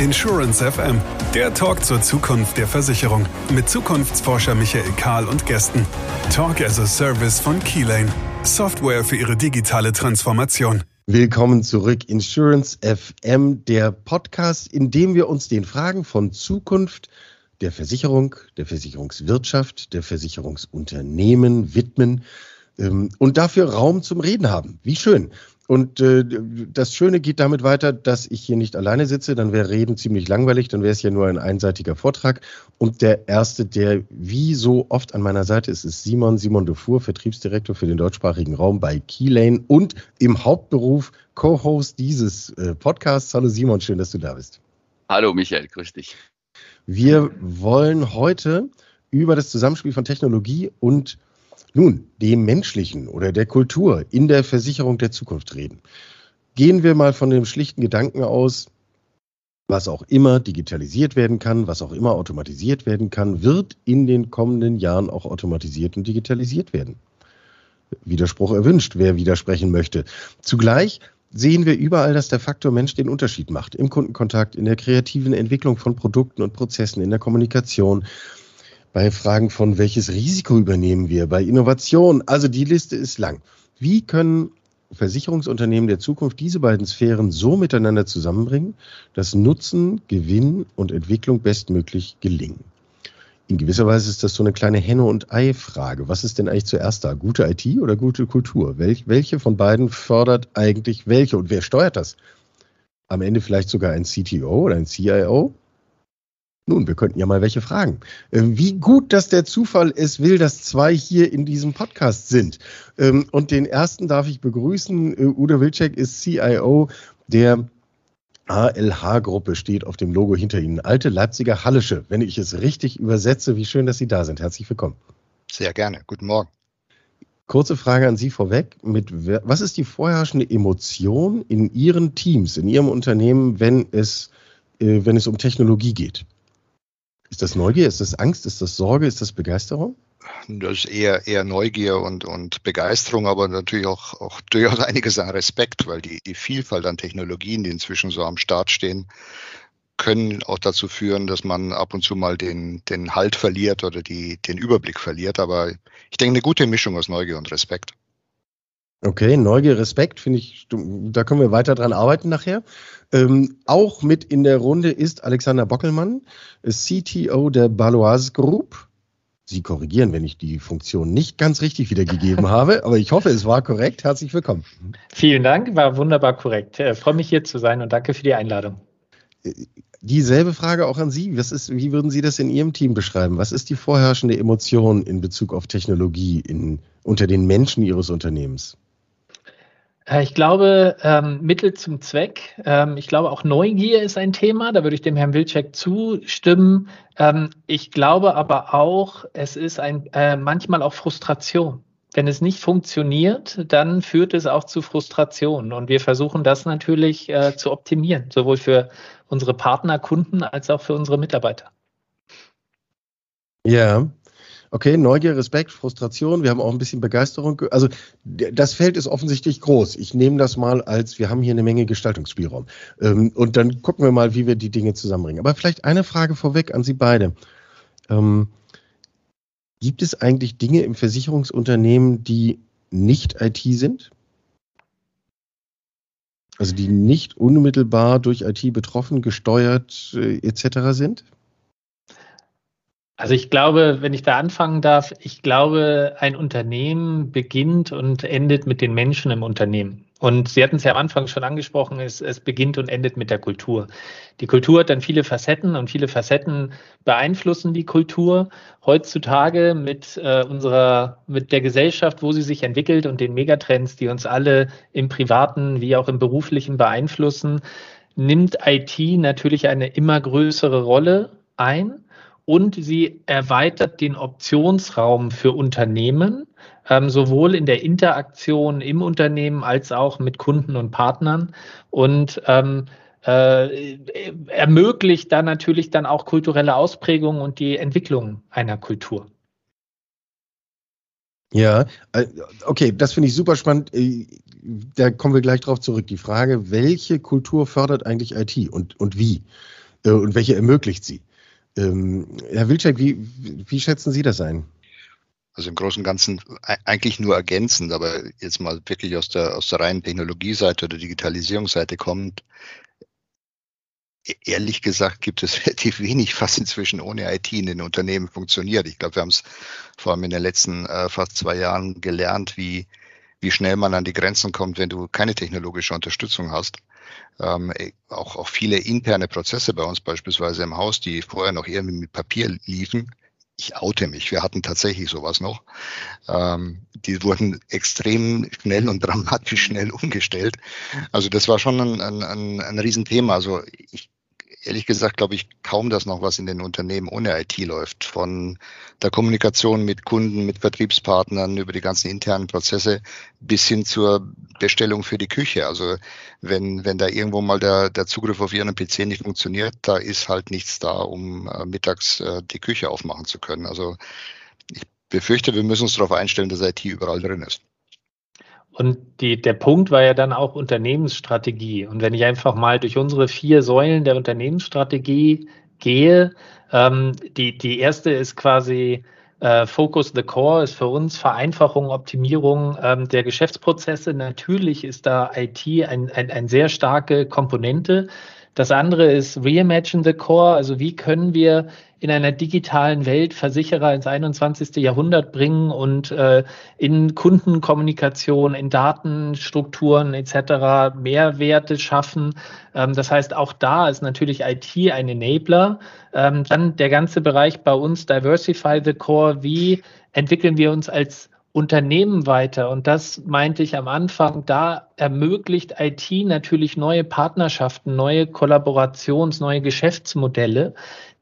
Insurance FM, der Talk zur Zukunft der Versicherung mit Zukunftsforscher Michael Kahl und Gästen. Talk as a Service von Keylane, Software für Ihre digitale Transformation. Willkommen zurück, Insurance FM, der Podcast, in dem wir uns den Fragen von Zukunft der Versicherung, der Versicherungswirtschaft, der Versicherungsunternehmen widmen ähm, und dafür Raum zum Reden haben. Wie schön. Und äh, das Schöne geht damit weiter, dass ich hier nicht alleine sitze, dann wäre Reden ziemlich langweilig, dann wäre es ja nur ein einseitiger Vortrag. Und der erste, der wie so oft an meiner Seite ist, ist Simon, Simon Dufour, Vertriebsdirektor für den deutschsprachigen Raum bei Keylane und im Hauptberuf Co-Host dieses äh, Podcasts. Hallo Simon, schön, dass du da bist. Hallo Michael, grüß dich. Wir wollen heute über das Zusammenspiel von Technologie und nun, dem Menschlichen oder der Kultur in der Versicherung der Zukunft reden. Gehen wir mal von dem schlichten Gedanken aus, was auch immer digitalisiert werden kann, was auch immer automatisiert werden kann, wird in den kommenden Jahren auch automatisiert und digitalisiert werden. Widerspruch erwünscht, wer widersprechen möchte. Zugleich sehen wir überall, dass der Faktor Mensch den Unterschied macht. Im Kundenkontakt, in der kreativen Entwicklung von Produkten und Prozessen, in der Kommunikation, bei Fragen von welches Risiko übernehmen wir, bei Innovation. Also die Liste ist lang. Wie können Versicherungsunternehmen der Zukunft diese beiden Sphären so miteinander zusammenbringen, dass Nutzen, Gewinn und Entwicklung bestmöglich gelingen? In gewisser Weise ist das so eine kleine Henne- und Ei-Frage. Was ist denn eigentlich zuerst da? Gute IT oder gute Kultur? Welch, welche von beiden fördert eigentlich welche und wer steuert das? Am Ende vielleicht sogar ein CTO oder ein CIO? Nun, wir könnten ja mal welche fragen. Ähm, wie gut, dass der Zufall es will, dass zwei hier in diesem Podcast sind. Ähm, und den ersten darf ich begrüßen. Äh, Udo Wilczek ist CIO der ALH-Gruppe, steht auf dem Logo hinter Ihnen. Alte Leipziger Hallische, wenn ich es richtig übersetze. Wie schön, dass Sie da sind. Herzlich willkommen. Sehr gerne. Guten Morgen. Kurze Frage an Sie vorweg. Mit, was ist die vorherrschende Emotion in Ihren Teams, in Ihrem Unternehmen, wenn es, äh, wenn es um Technologie geht? Ist das Neugier? Ist das Angst? Ist das Sorge? Ist das Begeisterung? Das ist eher, eher Neugier und, und Begeisterung, aber natürlich auch, auch durchaus einiges an Respekt, weil die, die Vielfalt an Technologien, die inzwischen so am Start stehen, können auch dazu führen, dass man ab und zu mal den, den Halt verliert oder die, den Überblick verliert. Aber ich denke, eine gute Mischung aus Neugier und Respekt. Okay, Neugier, Respekt, finde ich, da können wir weiter dran arbeiten nachher. Ähm, auch mit in der Runde ist Alexander Bockelmann, CTO der Baloise Group. Sie korrigieren, wenn ich die Funktion nicht ganz richtig wiedergegeben habe, aber ich hoffe, es war korrekt. Herzlich willkommen. Vielen Dank, war wunderbar korrekt. Ich freue mich hier zu sein und danke für die Einladung. Äh, dieselbe Frage auch an Sie. Was ist, wie würden Sie das in Ihrem Team beschreiben? Was ist die vorherrschende Emotion in Bezug auf Technologie in, unter den Menschen Ihres Unternehmens? Äh, ich glaube, ähm, Mittel zum Zweck. Ähm, ich glaube, auch Neugier ist ein Thema. Da würde ich dem Herrn Wilczek zustimmen. Ähm, ich glaube aber auch, es ist ein, äh, manchmal auch Frustration. Wenn es nicht funktioniert, dann führt es auch zu Frustration. Und wir versuchen das natürlich äh, zu optimieren, sowohl für unsere Partner, Kunden als auch für unsere Mitarbeiter. Ja, Okay, Neugier, Respekt, Frustration. Wir haben auch ein bisschen Begeisterung. Also das Feld ist offensichtlich groß. Ich nehme das mal als, wir haben hier eine Menge Gestaltungsspielraum. Ähm, und dann gucken wir mal, wie wir die Dinge zusammenbringen. Aber vielleicht eine Frage vorweg an Sie beide. Ähm, gibt es eigentlich Dinge im Versicherungsunternehmen, die nicht IT sind? Also die nicht unmittelbar durch IT betroffen, gesteuert äh, etc. sind? Also ich glaube, wenn ich da anfangen darf, ich glaube, ein Unternehmen beginnt und endet mit den Menschen im Unternehmen. Und Sie hatten es ja am Anfang schon angesprochen, es, es beginnt und endet mit der Kultur. Die Kultur hat dann viele Facetten und viele Facetten beeinflussen die Kultur. Heutzutage mit äh, unserer, mit der Gesellschaft, wo sie sich entwickelt und den Megatrends, die uns alle im privaten wie auch im beruflichen beeinflussen, nimmt IT natürlich eine immer größere Rolle ein und sie erweitert den Optionsraum für Unternehmen, ähm, sowohl in der Interaktion im Unternehmen als auch mit Kunden und Partnern und ähm, äh, ermöglicht dann natürlich dann auch kulturelle Ausprägungen und die Entwicklung einer Kultur. Ja, äh, okay, das finde ich super spannend. Äh, da kommen wir gleich drauf zurück. Die Frage, welche Kultur fördert eigentlich IT und, und wie? äh, und welche ermöglicht sie? Ähm, Herr Wilczek, wie, wie schätzen Sie das ein? Also im Großen und Ganzen eigentlich nur ergänzend, aber jetzt mal wirklich aus der, aus der reinen Technologieseite oder Digitalisierungsseite kommt, e-, ehrlich gesagt gibt es relativ wenig, was inzwischen ohne IT in den Unternehmen funktioniert. Ich glaube, wir haben es vor allem in den letzten äh, fast zwei Jahren gelernt, wie, wie schnell man an die Grenzen kommt, wenn du keine technologische Unterstützung hast. Ähm, e, auch, auch viele interne Prozesse bei uns beispielsweise im Haus, die vorher noch irgendwie mit Papier liefen. Ich oute mich, wir hatten tatsächlich sowas noch. Ähm, die wurden extrem schnell und dramatisch schnell umgestellt. Also das war schon ein, ein, ein, ein Riesenthema. Also ich ehrlich gesagt glaube ich kaum, dass noch was in den Unternehmen ohne IT läuft. Von der Kommunikation mit Kunden, mit Vertriebspartnern, über die ganzen internen Prozesse bis hin zur Bestellung für die Küche. Also wenn, wenn da irgendwo mal der, der Zugriff auf Ihren PC nicht funktioniert, da ist halt nichts da, um äh, mittags äh, die Küche aufmachen zu können. Also ich befürchte, wir müssen uns darauf einstellen, dass IT überall drin ist. Und die, der Punkt war ja dann auch Unternehmensstrategie. Und wenn ich einfach mal durch unsere vier Säulen der Unternehmensstrategie gehe, ähm, die, die erste ist quasi äh, Focus the Core, ist für uns Vereinfachung, Optimierung ähm, der Geschäftsprozesse. Natürlich ist da IT ein, ein, ein sehr starke Komponente. Das andere ist Reimagine the Core, also wie können wir in einer digitalen Welt Versicherer ins 21. Jahrhundert bringen und äh, in Kundenkommunikation, in Datenstrukturen etc. Mehrwerte schaffen. Ähm, das heißt, auch da ist natürlich IT ein Enabler. Ähm, dann der ganze Bereich bei uns, Diversify the Core, wie entwickeln wir uns als Unternehmen weiter. Und das meinte ich am Anfang, da ermöglicht IT natürlich neue Partnerschaften, neue Kollaborations-, neue Geschäftsmodelle,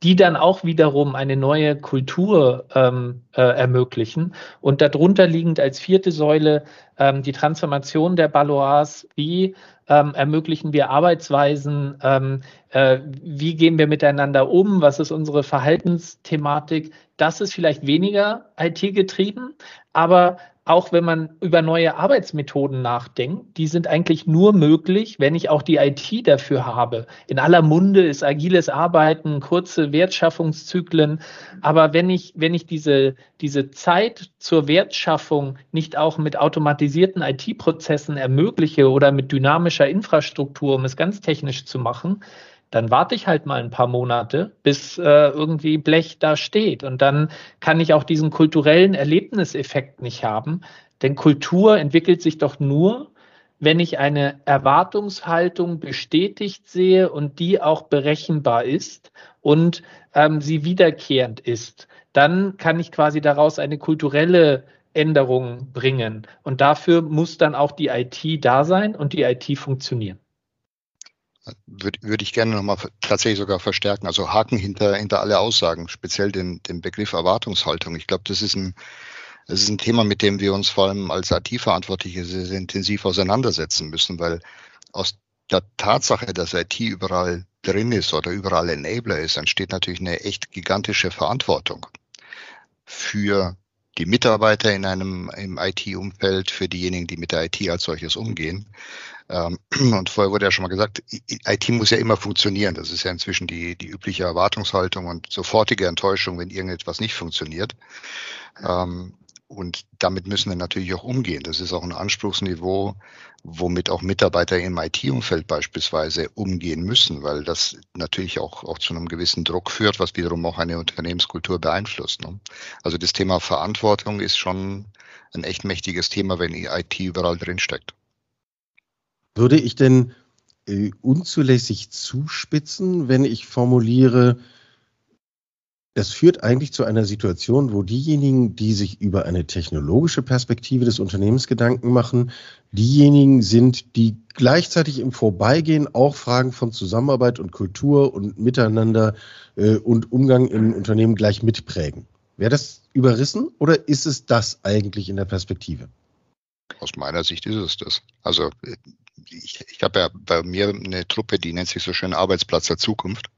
die dann auch wiederum eine neue Kultur ähm, äh, ermöglichen. Und darunter liegend als vierte Säule ähm, die Transformation der Balois, wie ähm, ermöglichen wir Arbeitsweisen, ähm, äh, wie gehen wir miteinander um, was ist unsere Verhaltensthematik. Das ist vielleicht weniger IT-getrieben, aber auch wenn man über neue Arbeitsmethoden nachdenkt, die sind eigentlich nur möglich, wenn ich auch die IT dafür habe. In aller Munde ist agiles Arbeiten, kurze Wertschaffungszyklen. Aber wenn ich, wenn ich diese, diese Zeit zur Wertschaffung nicht auch mit automatisierten IT-Prozessen ermögliche oder mit dynamischer Infrastruktur, um es ganz technisch zu machen, dann warte ich halt mal ein paar Monate, bis äh, irgendwie Blech da steht. Und dann kann ich auch diesen kulturellen Erlebniseffekt nicht haben. Denn Kultur entwickelt sich doch nur, wenn ich eine Erwartungshaltung bestätigt sehe und die auch berechenbar ist und ähm, sie wiederkehrend ist. Dann kann ich quasi daraus eine kulturelle Änderung bringen. Und dafür muss dann auch die IT da sein und die IT funktionieren würde würd ich gerne nochmal tatsächlich sogar verstärken. Also Haken hinter, hinter alle Aussagen, speziell den, den Begriff Erwartungshaltung. Ich glaube, das ist ein, das ist ein Thema, mit dem wir uns vor allem als IT-Verantwortliche sehr, sehr intensiv auseinandersetzen müssen, weil aus der Tatsache, dass IT überall drin ist oder überall Enabler ist, entsteht natürlich eine echt gigantische Verantwortung für die Mitarbeiter in einem im IT-Umfeld, für diejenigen, die mit der IT als solches umgehen. Ähm, und vorher wurde ja schon mal gesagt, IT muss ja immer funktionieren. Das ist ja inzwischen die, die übliche Erwartungshaltung und sofortige Enttäuschung, wenn irgendetwas nicht funktioniert. Ähm, und damit müssen wir natürlich auch umgehen. Das ist auch ein Anspruchsniveau, womit auch Mitarbeiter im IT-Umfeld beispielsweise umgehen müssen, weil das natürlich auch, auch zu einem gewissen Druck führt, was wiederum auch eine Unternehmenskultur beeinflusst. Ne? Also das Thema Verantwortung ist schon ein echt mächtiges Thema, wenn IT überall drinsteckt. Würde ich denn äh, unzulässig zuspitzen, wenn ich formuliere, das führt eigentlich zu einer Situation, wo diejenigen, die sich über eine technologische Perspektive des Unternehmens Gedanken machen, diejenigen sind, die gleichzeitig im Vorbeigehen auch Fragen von Zusammenarbeit und Kultur und Miteinander äh, und Umgang im Unternehmen gleich mitprägen. Wäre das überrissen oder ist es das eigentlich in der Perspektive? Aus meiner Sicht ist es das. Also ich, ich habe ja bei mir eine Truppe, die nennt sich so schön Arbeitsplatz der Zukunft.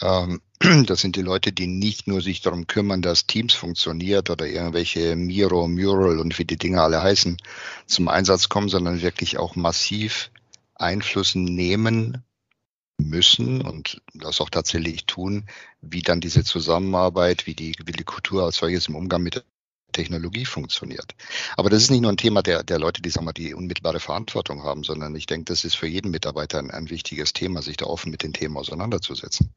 Ähm, das sind die Leute, die nicht nur sich darum kümmern, dass Teams funktioniert oder irgendwelche Miro, Mural und wie die Dinge alle heißen zum Einsatz kommen, sondern wirklich auch massiv Einfluss nehmen müssen und das auch tatsächlich tun, wie dann diese Zusammenarbeit, wie die, wie die Kultur als solches im Umgang mit Technologie funktioniert. Aber das ist nicht nur ein Thema der, der Leute, die, sagen wir, die unmittelbare Verantwortung haben, sondern ich denke, das ist für jeden Mitarbeiter ein, ein wichtiges Thema, sich da offen mit den Themen auseinanderzusetzen.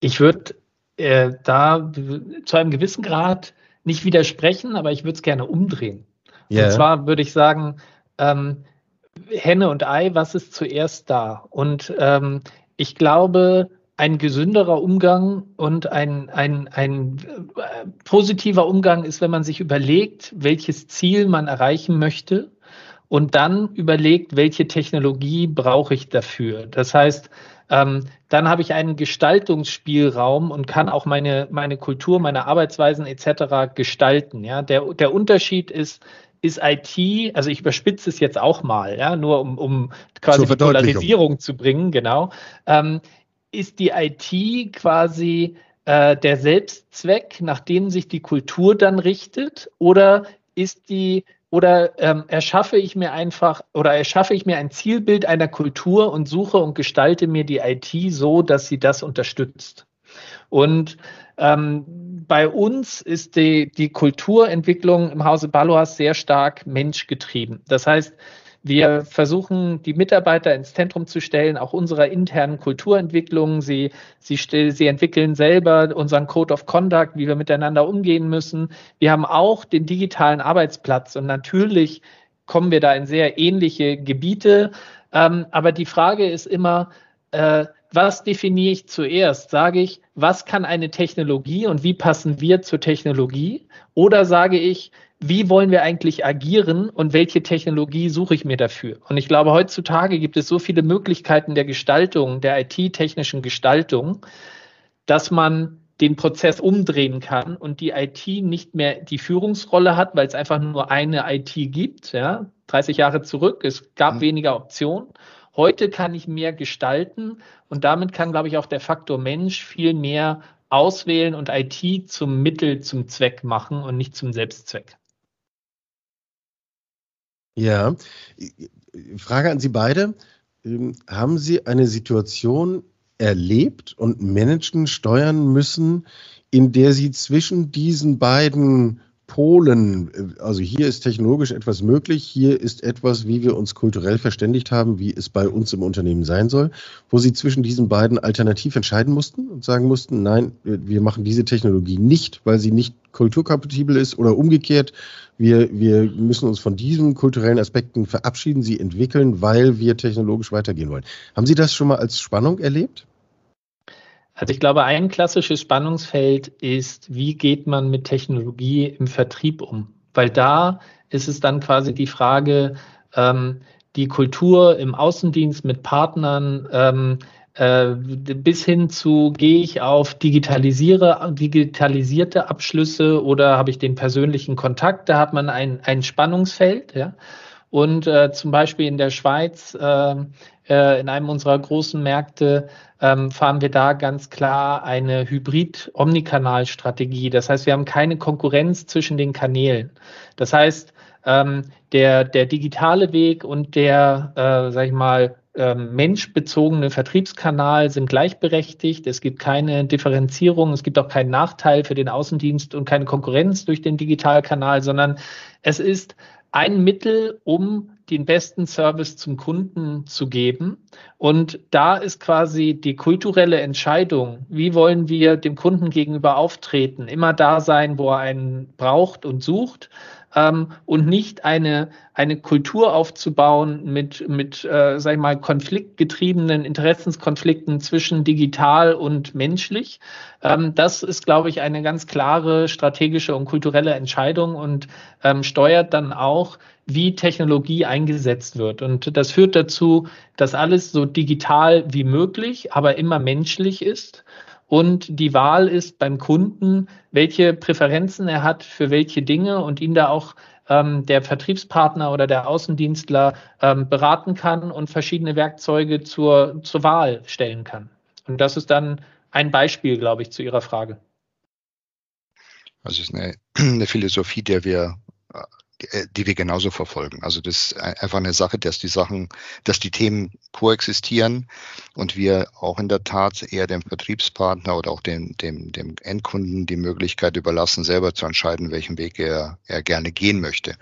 Ich würde äh, da zu einem gewissen Grad nicht widersprechen, aber ich würde es gerne umdrehen. Yeah. Und zwar würde ich sagen, ähm, Henne und Ei, was ist zuerst da? Und ähm, ich glaube, ein gesünderer Umgang und ein, ein, ein äh, positiver Umgang ist, wenn man sich überlegt, welches Ziel man erreichen möchte und dann überlegt, welche Technologie brauche ich dafür. Das heißt, ähm, dann habe ich einen Gestaltungsspielraum und kann auch meine, meine Kultur, meine Arbeitsweisen etc. gestalten. Ja? Der, der Unterschied ist, ist IT, also ich überspitze es jetzt auch mal, ja, nur um, um quasi die Polarisierung zu bringen, genau, ähm, ist die IT quasi äh, der Selbstzweck, nach dem sich die Kultur dann richtet, oder ist die oder ähm, erschaffe ich mir einfach oder erschaffe ich mir ein Zielbild einer Kultur und suche und gestalte mir die IT so, dass sie das unterstützt. Und ähm, bei uns ist die, die Kulturentwicklung im Hause Baloas sehr stark menschgetrieben. Das heißt, wir versuchen, die Mitarbeiter ins Zentrum zu stellen, auch unserer internen Kulturentwicklung. Sie, sie, sie entwickeln selber unseren Code of Conduct, wie wir miteinander umgehen müssen. Wir haben auch den digitalen Arbeitsplatz und natürlich kommen wir da in sehr ähnliche Gebiete. Ähm, aber die Frage ist immer, äh, was definiere ich zuerst? Sage ich, was kann eine Technologie und wie passen wir zur Technologie? Oder sage ich, wie wollen wir eigentlich agieren und welche Technologie suche ich mir dafür? Und ich glaube, heutzutage gibt es so viele Möglichkeiten der Gestaltung, der IT-technischen Gestaltung, dass man den Prozess umdrehen kann und die IT nicht mehr die Führungsrolle hat, weil es einfach nur eine IT gibt. Ja, 30 Jahre zurück, es gab mhm. weniger Optionen. Heute kann ich mehr gestalten und damit kann, glaube ich, auch der Faktor Mensch viel mehr auswählen und IT zum Mittel zum Zweck machen und nicht zum Selbstzweck. Ja, Frage an Sie beide. Ähm, haben Sie eine Situation erlebt und managen, steuern müssen, in der Sie zwischen diesen beiden Polen, äh, also hier ist technologisch etwas möglich, hier ist etwas, wie wir uns kulturell verständigt haben, wie es bei uns im Unternehmen sein soll, wo Sie zwischen diesen beiden alternativ entscheiden mussten und sagen mussten, nein, wir machen diese Technologie nicht, weil sie nicht kulturkompatibel ist oder umgekehrt, wir, wir müssen uns von diesen kulturellen Aspekten verabschieden, sie entwickeln, weil wir technologisch weitergehen wollen. Haben Sie das schon mal als Spannung erlebt? Also ich glaube, ein klassisches Spannungsfeld ist, wie geht man mit Technologie im Vertrieb um? Weil da ist es dann quasi die Frage, ähm, die Kultur im Außendienst mit Partnern, ähm, äh, bis hin zu, gehe ich auf digitalisiere, digitalisierte Abschlüsse oder habe ich den persönlichen Kontakt? Da hat man ein, ein Spannungsfeld. Ja? Und äh, zum Beispiel in der Schweiz, äh, äh, in einem unserer großen Märkte, ähm, fahren wir da ganz klar eine Hybrid-Omnikanal-Strategie. Das heißt, wir haben keine Konkurrenz zwischen den Kanälen. Das heißt, ähm, der, der digitale Weg und der, äh, sag ich mal, ähm, menschbezogene Vertriebskanal sind gleichberechtigt. Es gibt keine Differenzierung, es gibt auch keinen Nachteil für den Außendienst und keine Konkurrenz durch den Digitalkanal, sondern es ist ein Mittel, um den besten Service zum Kunden zu geben. Und da ist quasi die kulturelle Entscheidung, wie wollen wir dem Kunden gegenüber auftreten, immer da sein, wo er einen braucht und sucht ähm, und nicht eine, eine Kultur aufzubauen mit, mit äh, sag ich mal, konfliktgetriebenen Interessenskonflikten zwischen digital und menschlich. Ähm, das ist, glaube ich, eine ganz klare strategische und kulturelle Entscheidung und ähm, steuert dann auch, wie Technologie eingesetzt wird. Und das führt dazu, dass alles so digital wie möglich, aber immer menschlich ist und die Wahl ist beim Kunden, welche Präferenzen er hat für welche Dinge und ihn da auch ähm, der Vertriebspartner oder der Außendienstler ähm, beraten kann und verschiedene Werkzeuge zur, zur Wahl stellen kann. Und das ist dann ein Beispiel, glaube ich, zu Ihrer Frage. Also es ist eine, eine Philosophie, der wir äh, die wir genauso verfolgen. Also das ist einfach eine Sache, dass die Sachen, dass die Themen koexistieren und wir auch in der Tat eher dem Vertriebspartner oder auch dem, dem, dem Endkunden die Möglichkeit überlassen, selber zu entscheiden, welchen Weg er, er gerne gehen möchte.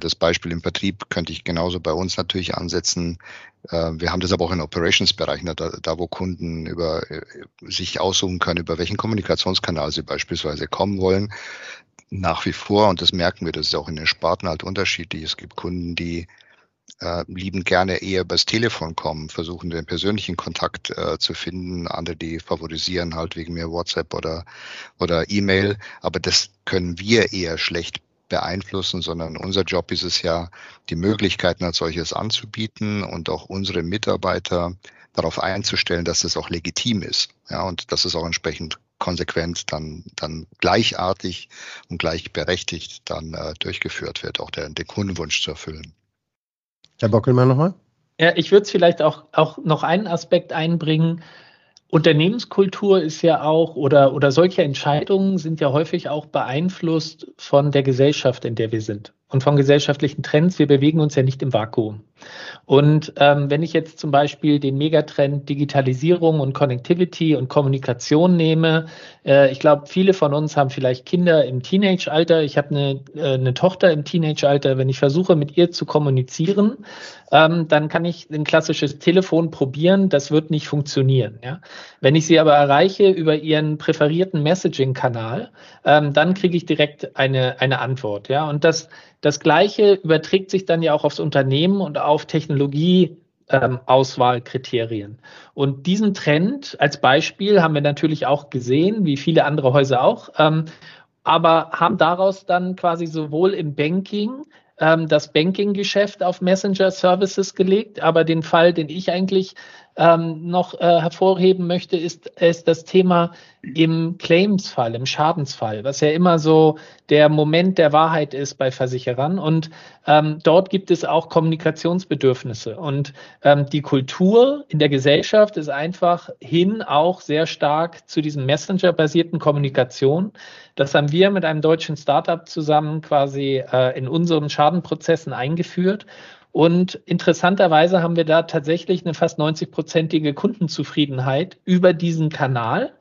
Das Beispiel im Vertrieb könnte ich genauso bei uns natürlich ansetzen. Wir haben das aber auch in Operations-Bereichen, da, da wo Kunden über, äh, sich aussuchen können, über welchen Kommunikationskanal sie beispielsweise kommen wollen nach wie vor, und das merken wir, das ist auch in den Sparten halt unterschiedlich. Es gibt Kunden, die äh, lieben gerne eher übers Telefon kommen, versuchen den persönlichen Kontakt äh, zu finden. Andere, die favorisieren halt wegen mehr WhatsApp oder, oder E-Mail. Aber das können wir eher schlecht beeinflussen, sondern unser Job ist es ja, die Möglichkeiten als solches anzubieten und auch unsere Mitarbeiter darauf einzustellen, dass es auch legitim ist. Ja, und dass es auch entsprechend konsequent dann, dann gleichartig und gleichberechtigt dann äh, durchgeführt wird, auch der, den Kundenwunsch zu erfüllen. Herr Bockelmann nochmal? Ja, ich würde es vielleicht auch, auch noch einen Aspekt einbringen. Unternehmenskultur ist ja auch oder, oder solche Entscheidungen sind ja häufig auch beeinflusst von der Gesellschaft, in der wir sind und von gesellschaftlichen Trends. Wir bewegen uns ja nicht im Vakuum. Und ähm, wenn ich jetzt zum Beispiel den Megatrend Digitalisierung und Connectivity und Kommunikation nehme, äh, ich glaube, viele von uns haben vielleicht Kinder im Teenage-Alter. Ich habe eine, äh, eine Tochter im Teenage-Alter. Wenn ich versuche, mit ihr zu kommunizieren, ähm, dann kann ich ein klassisches Telefon probieren. Das wird nicht funktionieren. Ja? Wenn ich sie aber erreiche über ihren präferierten Messaging-Kanal, ähm, dann kriege ich direkt eine, eine Antwort. Ja? Und das das Gleiche überträgt sich dann ja auch aufs Unternehmen und auf Technologieauswahlkriterien. Ähm, und diesen Trend als Beispiel haben wir natürlich auch gesehen, wie viele andere Häuser auch, ähm, aber haben daraus dann quasi sowohl im Banking ähm, das Banking-Geschäft auf Messenger-Services gelegt, aber den Fall, den ich eigentlich ähm, noch äh, hervorheben möchte, ist, ist das Thema im Claims-Fall, im Schadensfall, was ja immer so der Moment der Wahrheit ist bei Versicherern. Und ähm, dort gibt es auch Kommunikationsbedürfnisse. Und ähm, die Kultur in der Gesellschaft ist einfach hin auch sehr stark zu diesem Messenger-basierten Kommunikation. Das haben wir mit einem deutschen Startup zusammen quasi äh, in unseren Schadenprozessen eingeführt. Und interessanterweise haben wir da tatsächlich eine fast 90-prozentige Kundenzufriedenheit über diesen Kanal,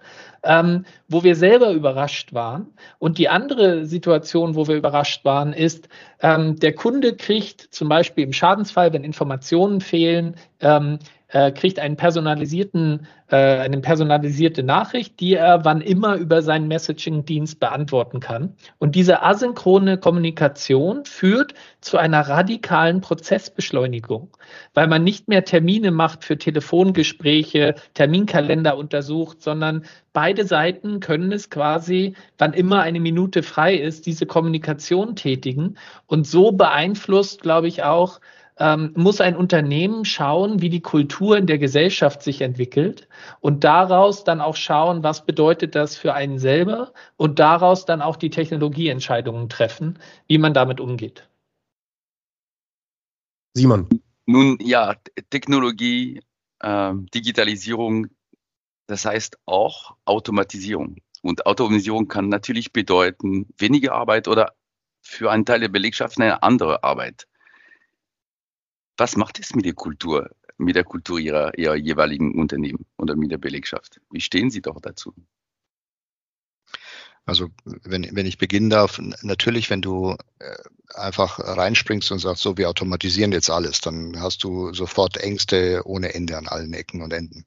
ähm, wo wir selber überrascht waren. Und die andere Situation, wo wir überrascht waren, ist, ähm, der Kunde kriegt zum Beispiel im Schadensfall, wenn Informationen fehlen, ähm, äh, kriegt einen personalisierten, äh, eine personalisierte Nachricht, die er wann immer über seinen Messaging-Dienst beantworten kann. Und diese asynchrone Kommunikation führt zu einer radikalen Prozessbeschleunigung, weil man nicht mehr Termine macht für Telefongespräche, Terminkalender untersucht, sondern beide Seiten können es quasi, wann immer eine Minute frei ist, diese Kommunikation tätigen. Und so beeinflusst, glaube ich, auch ähm, muss ein Unternehmen schauen, wie die Kultur in der Gesellschaft sich entwickelt und daraus dann auch schauen, was bedeutet das für einen selber und daraus dann auch die Technologieentscheidungen treffen, wie man damit umgeht. Simon. Nun ja, Technologie, äh, Digitalisierung, das heißt auch Automatisierung. Und Automatisierung kann natürlich bedeuten weniger Arbeit oder für einen Teil der Belegschaft eine andere Arbeit. Was macht es mit der Kultur, mit der Kultur Ihrer, Ihrer jeweiligen Unternehmen oder mit der Belegschaft? Wie stehen Sie doch dazu? Also wenn, wenn ich beginnen darf, natürlich, wenn du äh, einfach reinspringst und sagst, so, wir automatisieren jetzt alles, dann hast du sofort Ängste ohne Ende an allen Ecken und Enden.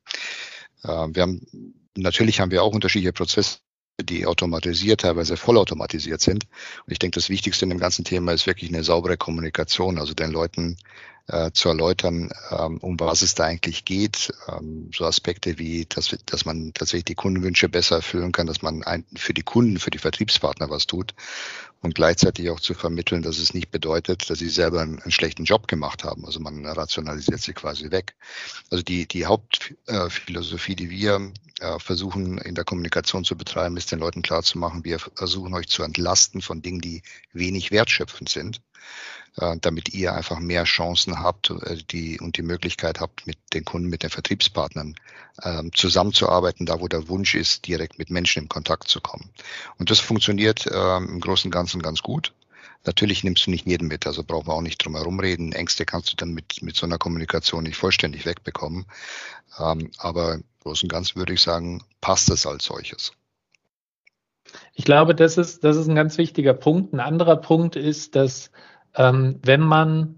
Äh, wir haben, natürlich haben wir auch unterschiedliche Prozesse die automatisiert, teilweise vollautomatisiert sind. Und ich denke, das Wichtigste in dem ganzen Thema ist wirklich eine saubere Kommunikation, also den Leuten äh, zu erläutern, ähm, um was es da eigentlich geht. Ähm, so Aspekte wie, dass, dass man tatsächlich die Kundenwünsche besser erfüllen kann, dass man ein, für die Kunden, für die Vertriebspartner was tut und gleichzeitig auch zu vermitteln, dass es nicht bedeutet, dass sie selber einen, einen schlechten Job gemacht haben. Also man rationalisiert sie quasi weg. Also die, die Hauptphilosophie, äh, die wir äh, versuchen in der Kommunikation zu betreiben, ist den Leuten klarzumachen, wir versuchen euch zu entlasten von Dingen, die wenig wertschöpfend sind damit ihr einfach mehr Chancen habt äh, die, und die Möglichkeit habt, mit den Kunden, mit den Vertriebspartnern ähm, zusammenzuarbeiten, da wo der Wunsch ist, direkt mit Menschen in Kontakt zu kommen. Und das funktioniert ähm, im Großen und Ganzen ganz gut. Natürlich nimmst du nicht jeden mit, also brauchen wir auch nicht drum herum reden. Ängste kannst du dann mit, mit so einer Kommunikation nicht vollständig wegbekommen. Ähm, aber im Großen und Ganzen würde ich sagen, passt es als solches. Ich glaube, das ist, das ist ein ganz wichtiger Punkt. Ein anderer Punkt ist, dass ähm, wenn man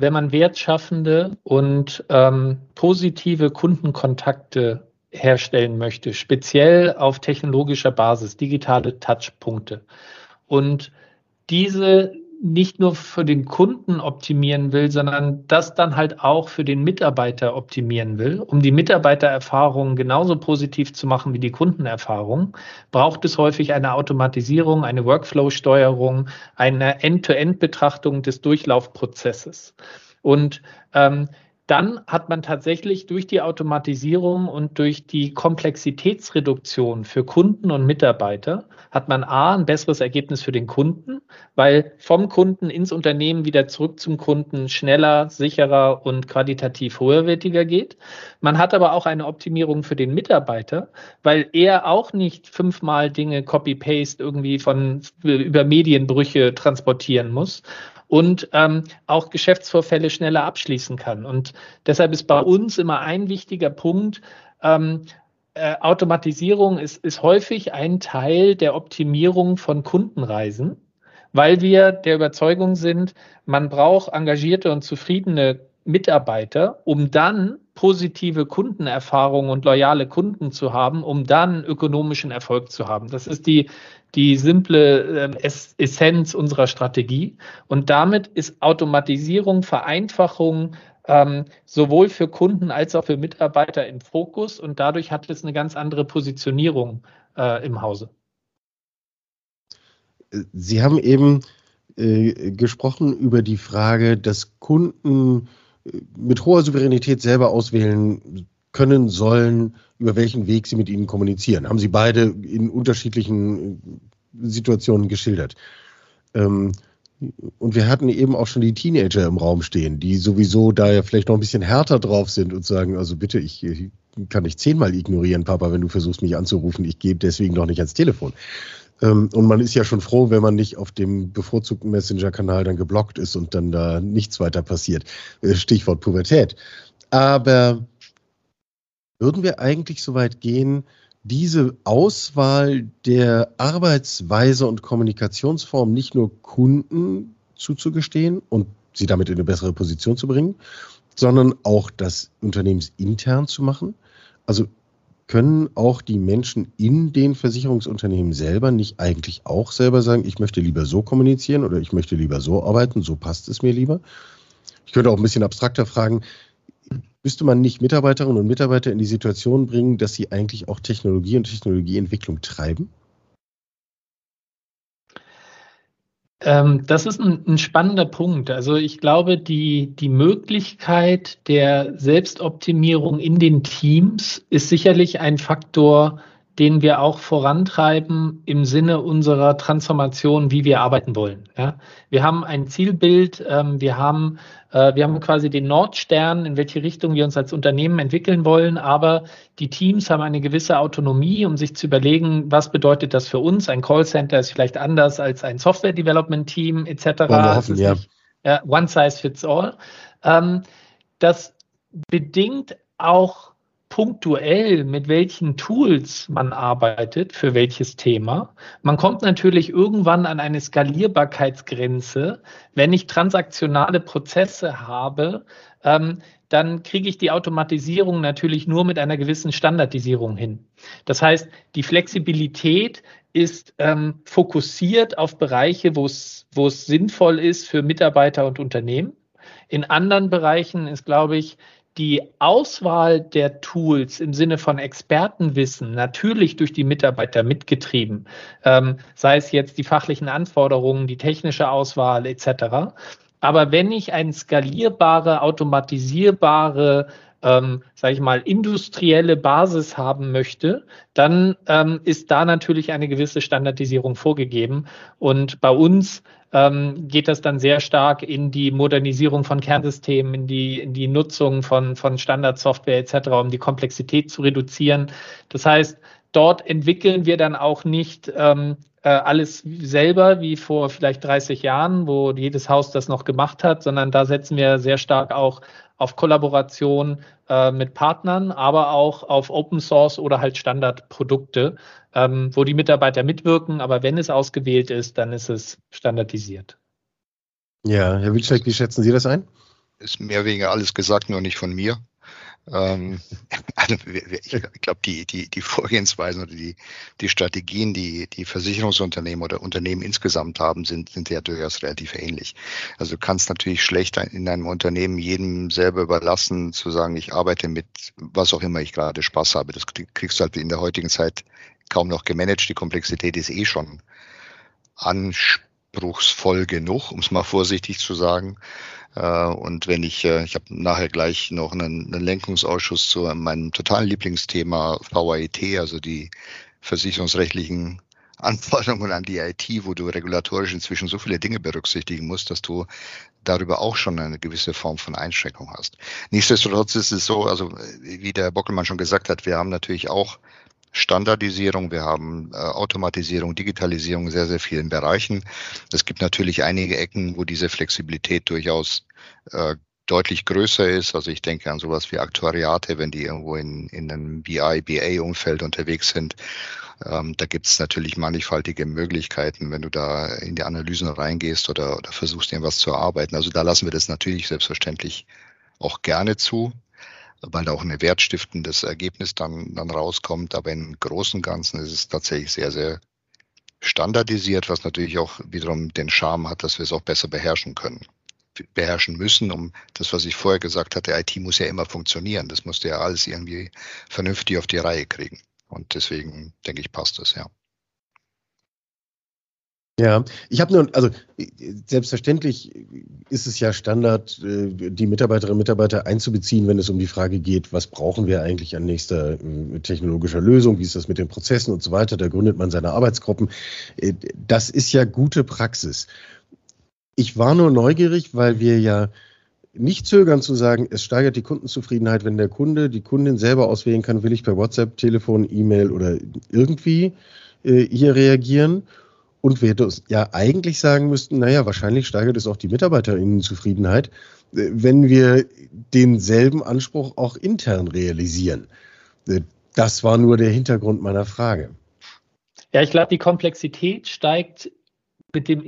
wenn man wertschaffende und ähm, positive Kundenkontakte herstellen möchte, speziell auf technologischer Basis, digitale Touchpunkte. Und diese nicht nur für den Kunden optimieren will, sondern das dann halt auch für den Mitarbeiter optimieren will, um die Mitarbeitererfahrung genauso positiv zu machen wie die Kundenerfahrung, braucht es häufig eine Automatisierung, eine Workflow-Steuerung, eine End-to-End-Betrachtung des Durchlaufprozesses. Und ähm, dann hat man tatsächlich durch die Automatisierung und durch die Komplexitätsreduktion für Kunden und Mitarbeiter hat man A, ein besseres Ergebnis für den Kunden, weil vom Kunden ins Unternehmen wieder zurück zum Kunden schneller, sicherer und qualitativ hoherwertiger geht. Man hat aber auch eine Optimierung für den Mitarbeiter, weil er auch nicht fünfmal Dinge Copy-Paste irgendwie von über Medienbrüche transportieren muss und ähm, auch Geschäftsvorfälle schneller abschließen kann. Und deshalb ist bei uns immer ein wichtiger Punkt, ähm, äh, Automatisierung ist, ist häufig ein Teil der Optimierung von Kundenreisen, weil wir der Überzeugung sind, man braucht engagierte und zufriedene Mitarbeiter, um dann positive Kundenerfahrungen und loyale Kunden zu haben, um dann ökonomischen Erfolg zu haben. Das ist die, die simple äh, Essenz unserer Strategie. Und damit ist Automatisierung, Vereinfachung ähm, sowohl für Kunden als auch für Mitarbeiter im Fokus. Und dadurch hat es eine ganz andere Positionierung äh, im Hause. Sie haben eben äh, gesprochen über die Frage, dass Kunden mit hoher Souveränität selber auswählen können, sollen, über welchen Weg sie mit ihnen kommunizieren. Haben sie beide in unterschiedlichen Situationen geschildert. Ähm, und wir hatten eben auch schon die Teenager im Raum stehen, die sowieso da ja vielleicht noch ein bisschen härter drauf sind und sagen, also bitte, ich, ich kann dich zehnmal ignorieren, Papa, wenn du versuchst, mich anzurufen. Ich gehe deswegen noch nicht ans Telefon. Ähm, und man ist ja schon froh, wenn man nicht auf dem bevorzugten Messenger-Kanal dann geblockt ist und dann da nichts weiter passiert. Äh, Stichwort Pubertät. Aber würden wir eigentlich so weit gehen, diese Auswahl der Arbeitsweise und Kommunikationsform nicht nur Kunden zuzugestehen und sie damit in eine bessere Position zu bringen, sondern auch das unternehmensintern zu machen? Also können auch die Menschen in den Versicherungsunternehmen selber nicht eigentlich auch selber sagen, ich möchte lieber so kommunizieren oder ich möchte lieber so arbeiten, so passt es mir lieber? Ich könnte auch ein bisschen abstrakter fragen, müsste man nicht Mitarbeiterinnen und Mitarbeiter in die Situation bringen, dass sie eigentlich auch Technologie und Technologieentwicklung treiben? Ähm, das ist ein, ein, spannender Punkt. Also ich glaube, die, die Möglichkeit der Selbstoptimierung in den Teams ist sicherlich ein Faktor, den wir auch vorantreiben im Sinne unserer Transformation, wie wir arbeiten wollen. Ja? Wir haben ein Zielbild, ähm, wir, haben, äh, wir haben quasi den Nordstern, in welche Richtung wir uns als Unternehmen entwickeln wollen, aber die Teams haben eine gewisse Autonomie, um sich zu überlegen, was bedeutet das für uns. Ein Callcenter ist vielleicht anders als ein Software-Development-Team etc. Hoffen, ja. Nicht, äh, one size fits all. Ähm, das bedingt auch punktuell, mit welchen Tools man arbeitet, für welches Thema. Man kommt natürlich irgendwann an eine Skalierbarkeitsgrenze. Wenn ich transaktionale Prozesse habe, ähm, dann kriege ich die Automatisierung natürlich nur mit einer gewissen Standardisierung hin. Das heißt, die Flexibilität ist ähm, fokussiert auf Bereiche, wo es, wo es sinnvoll ist für Mitarbeiter und Unternehmen. In anderen Bereichen ist, glaube ich, die Auswahl der Tools im Sinne von Expertenwissen natürlich durch die Mitarbeiter mitgetrieben, ähm, sei es jetzt die fachlichen Anforderungen, die technische Auswahl etc. Aber wenn ich eine skalierbare, automatisierbare ähm, sage ich mal, industrielle Basis haben möchte, dann ähm, ist da natürlich eine gewisse Standardisierung vorgegeben. Und bei uns ähm, geht das dann sehr stark in die Modernisierung von Kernsystemen, in die, in die Nutzung von, von Standardsoftware etc., um die Komplexität zu reduzieren. Das heißt, dort entwickeln wir dann auch nicht ähm, äh, alles selber wie vor vielleicht 30 Jahren, wo jedes Haus das noch gemacht hat, sondern da setzen wir sehr stark auch auf Kollaboration äh, mit Partnern, aber auch auf Open Source oder halt Standardprodukte, ähm, wo die Mitarbeiter mitwirken. Aber wenn es ausgewählt ist, dann ist es standardisiert. Ja, Herr Wilczek, wie schätzen Sie das ein? Ist mehr oder weniger alles gesagt, nur nicht von mir. Ähm, also ich glaube, die, die, die Vorgehensweisen oder die, die Strategien, die die Versicherungsunternehmen oder Unternehmen insgesamt haben, sind, sind ja durchaus relativ ähnlich. Also du kannst natürlich schlecht in einem Unternehmen jedem selber überlassen, zu sagen, ich arbeite mit was auch immer ich gerade Spaß habe. Das kriegst du halt in der heutigen Zeit kaum noch gemanagt. Die Komplexität ist eh schon anspruchsvoll genug, um es mal vorsichtig zu sagen. Äh, und wenn ich, äh, ich habe nachher gleich noch einen, einen Lenkungsausschuss zu meinem totalen Lieblingsthema VAIT, also die versicherungsrechtlichen Anforderungen an die IT, wo du regulatorisch inzwischen so viele Dinge berücksichtigen musst, dass du darüber auch schon eine gewisse Form von Einschränkung hast. Nichtsdestotrotz ist es so, also wie der Bockelmann schon gesagt hat, wir haben natürlich auch Standardisierung, wir haben äh, Automatisierung, Digitalisierung in sehr, sehr vielen Bereichen. Es gibt natürlich einige Ecken, wo diese Flexibilität durchaus äh, deutlich größer ist. Also ich denke an sowas wie Aktuariate, wenn die irgendwo in, in einem BI, BA-Umfeld unterwegs sind. Ähm, da gibt es natürlich mannigfaltige Möglichkeiten, wenn du da in die Analysen reingehst oder, oder versuchst, irgendwas zu erarbeiten. Also da lassen wir das natürlich selbstverständlich auch gerne zu weil da auch ein wertstiftendes Ergebnis dann, dann rauskommt. Aber im Großen und Ganzen ist es tatsächlich sehr, sehr standardisiert, was natürlich auch wiederum den Charme hat, dass wir es auch besser beherrschen können. Beherrschen müssen, um das, was ich vorher gesagt hatte, IT muss ja immer funktionieren. Das musste ja alles irgendwie vernünftig auf die Reihe kriegen. Und deswegen denke ich, passt das, ja. Ja, ich habe nur, also selbstverständlich ist es ja Standard, äh, die Mitarbeiterinnen und Mitarbeiter einzubeziehen, wenn es um die Frage geht, was brauchen wir eigentlich an nächster äh, technologischer Lösung, wie ist das mit den Prozessen und so weiter. Da gründet man seine Arbeitsgruppen. Äh, das ist ja gute Praxis. Ich war nur neugierig, weil wir ja nicht zögern zu sagen, es steigert die Kundenzufriedenheit, wenn der Kunde, die Kundin selber auswählen kann, will ich per WhatsApp, Telefon, E-Mail oder irgendwie hier reagieren. Und wir ja eigentlich sagen müssten, naja, wahrscheinlich steigert es auch die Mitarbeiterinnenzufriedenheit, äh, wenn wir denselben Anspruch auch intern realisieren. Äh, das war nur der Hintergrund meiner Frage. Ja, ich glaube, die Komplexität steigt mit dem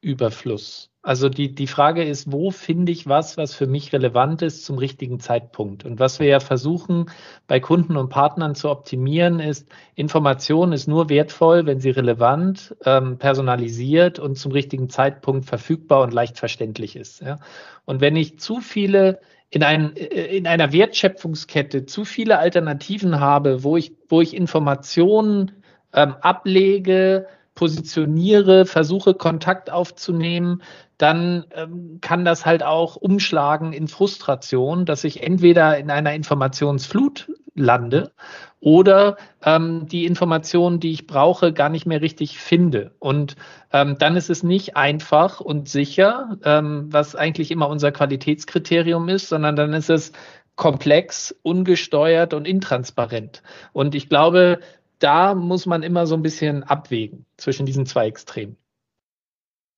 Informationsüberfluss. Also die, die Frage ist, wo finde ich was, was für mich relevant ist zum richtigen Zeitpunkt? Und was wir ja versuchen bei Kunden und Partnern zu optimieren, ist, Information ist nur wertvoll, wenn sie relevant, ähm, personalisiert und zum richtigen Zeitpunkt verfügbar und leicht verständlich ist. Ja? Und wenn ich zu viele in, ein, in einer Wertschöpfungskette zu viele Alternativen habe, wo ich, wo ich Informationen ähm, ablege, positioniere, versuche Kontakt aufzunehmen, dann ähm, kann das halt auch umschlagen in Frustration, dass ich entweder in einer Informationsflut lande oder ähm, die Informationen, die ich brauche, gar nicht mehr richtig finde. Und ähm, dann ist es nicht einfach und sicher, ähm, was eigentlich immer unser Qualitätskriterium ist, sondern dann ist es komplex, ungesteuert und intransparent. Und ich glaube, da muss man immer so ein bisschen abwägen zwischen diesen zwei Extremen.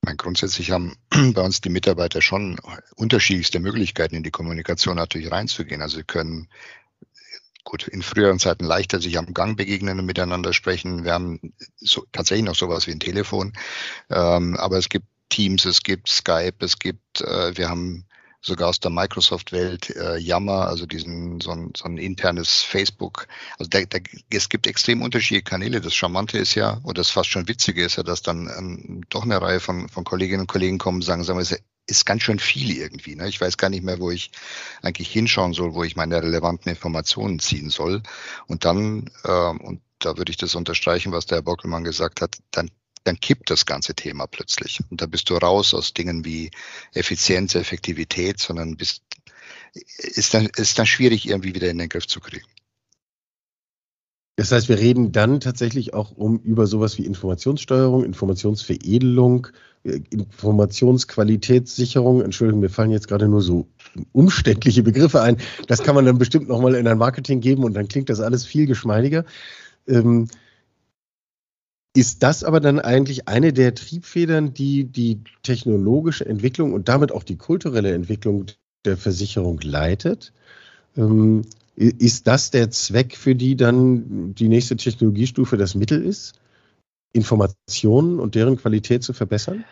Meine, grundsätzlich haben bei uns die Mitarbeiter schon unterschiedlichste Möglichkeiten in die Kommunikation natürlich reinzugehen. Also sie können gut in früheren Zeiten leichter sich am Gang begegnen und miteinander sprechen. Wir haben so, tatsächlich noch sowas wie ein Telefon, ähm, aber es gibt Teams, es gibt Skype, es gibt, äh, wir haben sogar aus der Microsoft-Welt, äh, Yammer, also diesen so ein, so ein internes Facebook. Also da, da, es gibt extrem unterschiedliche Kanäle. Das Charmante ist ja, oder das fast schon Witzige ist ja, dass dann ähm, doch eine Reihe von, von Kolleginnen und Kollegen kommen und sagen, sagen wir, es ist ganz schön viel irgendwie. Ne? Ich weiß gar nicht mehr, wo ich eigentlich hinschauen soll, wo ich meine relevanten Informationen ziehen soll. Und dann, äh, und da würde ich das unterstreichen, was der Herr Bockelmann gesagt hat, dann dann kippt das ganze Thema plötzlich. Und da bist du raus aus Dingen wie Effizienz, Effektivität, sondern bist, ist dann, ist dann schwierig, irgendwie wieder in den Griff zu kriegen. Das heißt, wir reden dann tatsächlich auch um über sowas wie Informationssteuerung, Informationsveredelung, äh, Informationsqualitätssicherung. Entschuldigung, mir fallen jetzt gerade nur so umständliche Begriffe ein. Das kann man dann bestimmt nochmal in ein Marketing geben und dann klingt das alles viel geschmeidiger. Ähm, Ist das aber dann eigentlich eine der Triebfedern, die die technologische Entwicklung und damit auch die kulturelle Entwicklung der Versicherung leitet? Ähm, ist das der Zweck, für die dann die nächste Technologiestufe das Mittel ist, Informationen und deren Qualität zu verbessern?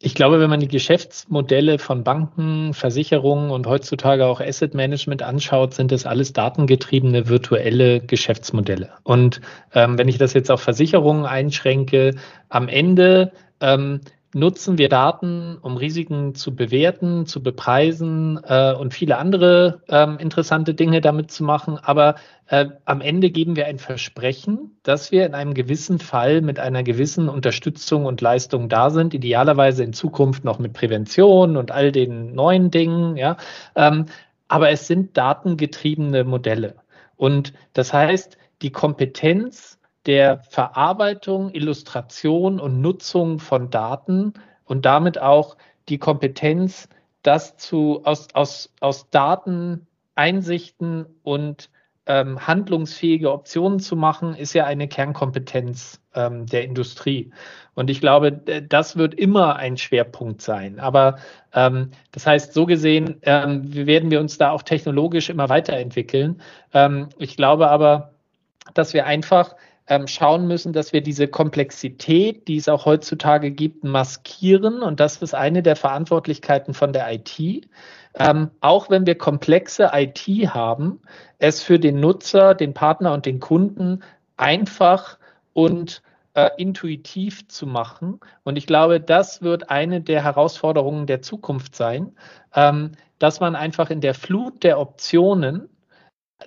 Ich glaube, wenn man die Geschäftsmodelle von Banken, Versicherungen und heutzutage auch Asset Management anschaut, sind das alles datengetriebene virtuelle Geschäftsmodelle. Und ähm, wenn ich das jetzt auf Versicherungen einschränke, am Ende ähm, nutzen wir Daten, um Risiken zu bewerten, zu bepreisen äh, und viele andere ähm, interessante Dinge damit zu machen. Aber äh, am Ende geben wir ein Versprechen, dass wir in einem gewissen Fall mit einer gewissen Unterstützung und Leistung da sind, idealerweise in Zukunft noch mit Prävention und all den neuen Dingen. Ja, ähm, aber es sind datengetriebene Modelle. Und das heißt, die Kompetenz der Verarbeitung, Illustration und Nutzung von Daten und damit auch die Kompetenz, das zu, aus, aus, aus Daten Einsichten und ähm, handlungsfähige Optionen zu machen, ist ja eine Kernkompetenz ähm, der Industrie. Und ich glaube, das wird immer ein Schwerpunkt sein. Aber ähm, das heißt, so gesehen ähm, werden wir uns da auch technologisch immer weiterentwickeln. Ähm, ich glaube aber, dass wir einfach ähm, schauen müssen, dass wir diese Komplexität, die es auch heutzutage gibt, maskieren. Und das ist eine der Verantwortlichkeiten von der IT. Ähm, auch wenn wir komplexe IT haben, es für den Nutzer, den Partner und den Kunden einfach und äh, intuitiv zu machen. Und ich glaube, das wird eine der Herausforderungen der Zukunft sein, ähm, dass man einfach in der Flut der Optionen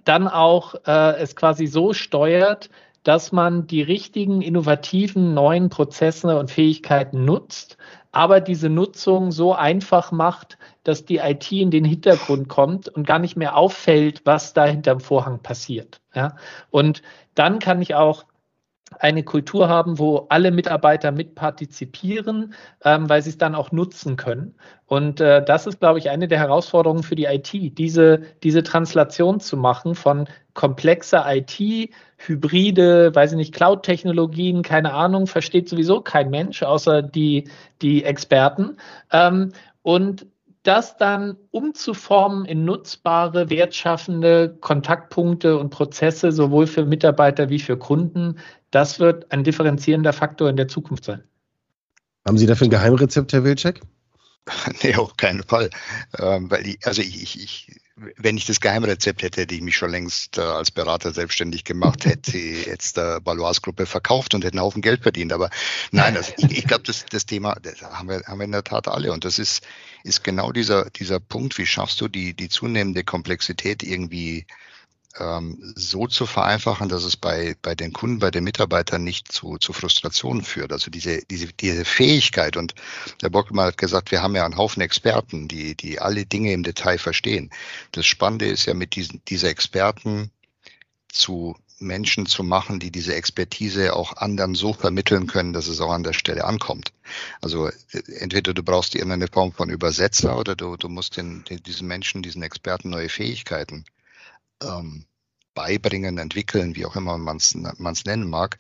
dann auch äh, es quasi so steuert, dass man die richtigen, innovativen, neuen Prozesse und Fähigkeiten nutzt, aber diese Nutzung so einfach macht, dass die IT in den Hintergrund kommt und gar nicht mehr auffällt, was da hinterm Vorhang passiert. Ja? Und dann kann ich auch eine Kultur haben, wo alle Mitarbeiter mitpartizipieren, ähm, weil sie es dann auch nutzen können. Und äh, das ist, glaube ich, eine der Herausforderungen für die IT, diese, diese Translation zu machen von komplexer IT, hybride, weiß ich nicht, Cloud-Technologien, keine Ahnung, versteht sowieso kein Mensch, außer die, die Experten. Ähm, und das dann umzuformen in nutzbare, wertschaffende Kontaktpunkte und Prozesse, sowohl für Mitarbeiter wie für Kunden, das wird ein differenzierender Faktor in der Zukunft sein. Haben Sie dafür ein Geheimrezept, Herr Wilczek? Nee, auf keinen Fall. Ähm, weil ich, also ich, ich, ich, wenn ich das Geheimrezept hätte, hätte ich mich schon längst äh, als Berater selbstständig gemacht, hätte jetzt der Balois-Gruppe verkauft und hätte einen Haufen Geld verdient. Aber nein, also ich, ich glaube, das, das Thema das haben, wir, haben wir in der Tat alle. Und das ist, ist genau dieser, dieser Punkt, wie schaffst du die, die zunehmende Komplexität irgendwie ähm, so zu vereinfachen, dass es bei, bei den Kunden, bei den Mitarbeitern nicht zu, zu Frustrationen führt. Also diese, diese, diese Fähigkeit und der Bockmann hat gesagt, wir haben ja einen Haufen Experten, die, die alle Dinge im Detail verstehen. Das Spannende ist ja mit diesen, dieser Experten zu Menschen zu machen, die diese Expertise auch anderen so vermitteln können, dass es auch an der Stelle ankommt. Also entweder du brauchst irgendeine Form von Übersetzer oder du, du musst den, den, diesen Menschen, diesen Experten neue Fähigkeiten ähm, beibringen, entwickeln, wie auch immer man es nennen mag,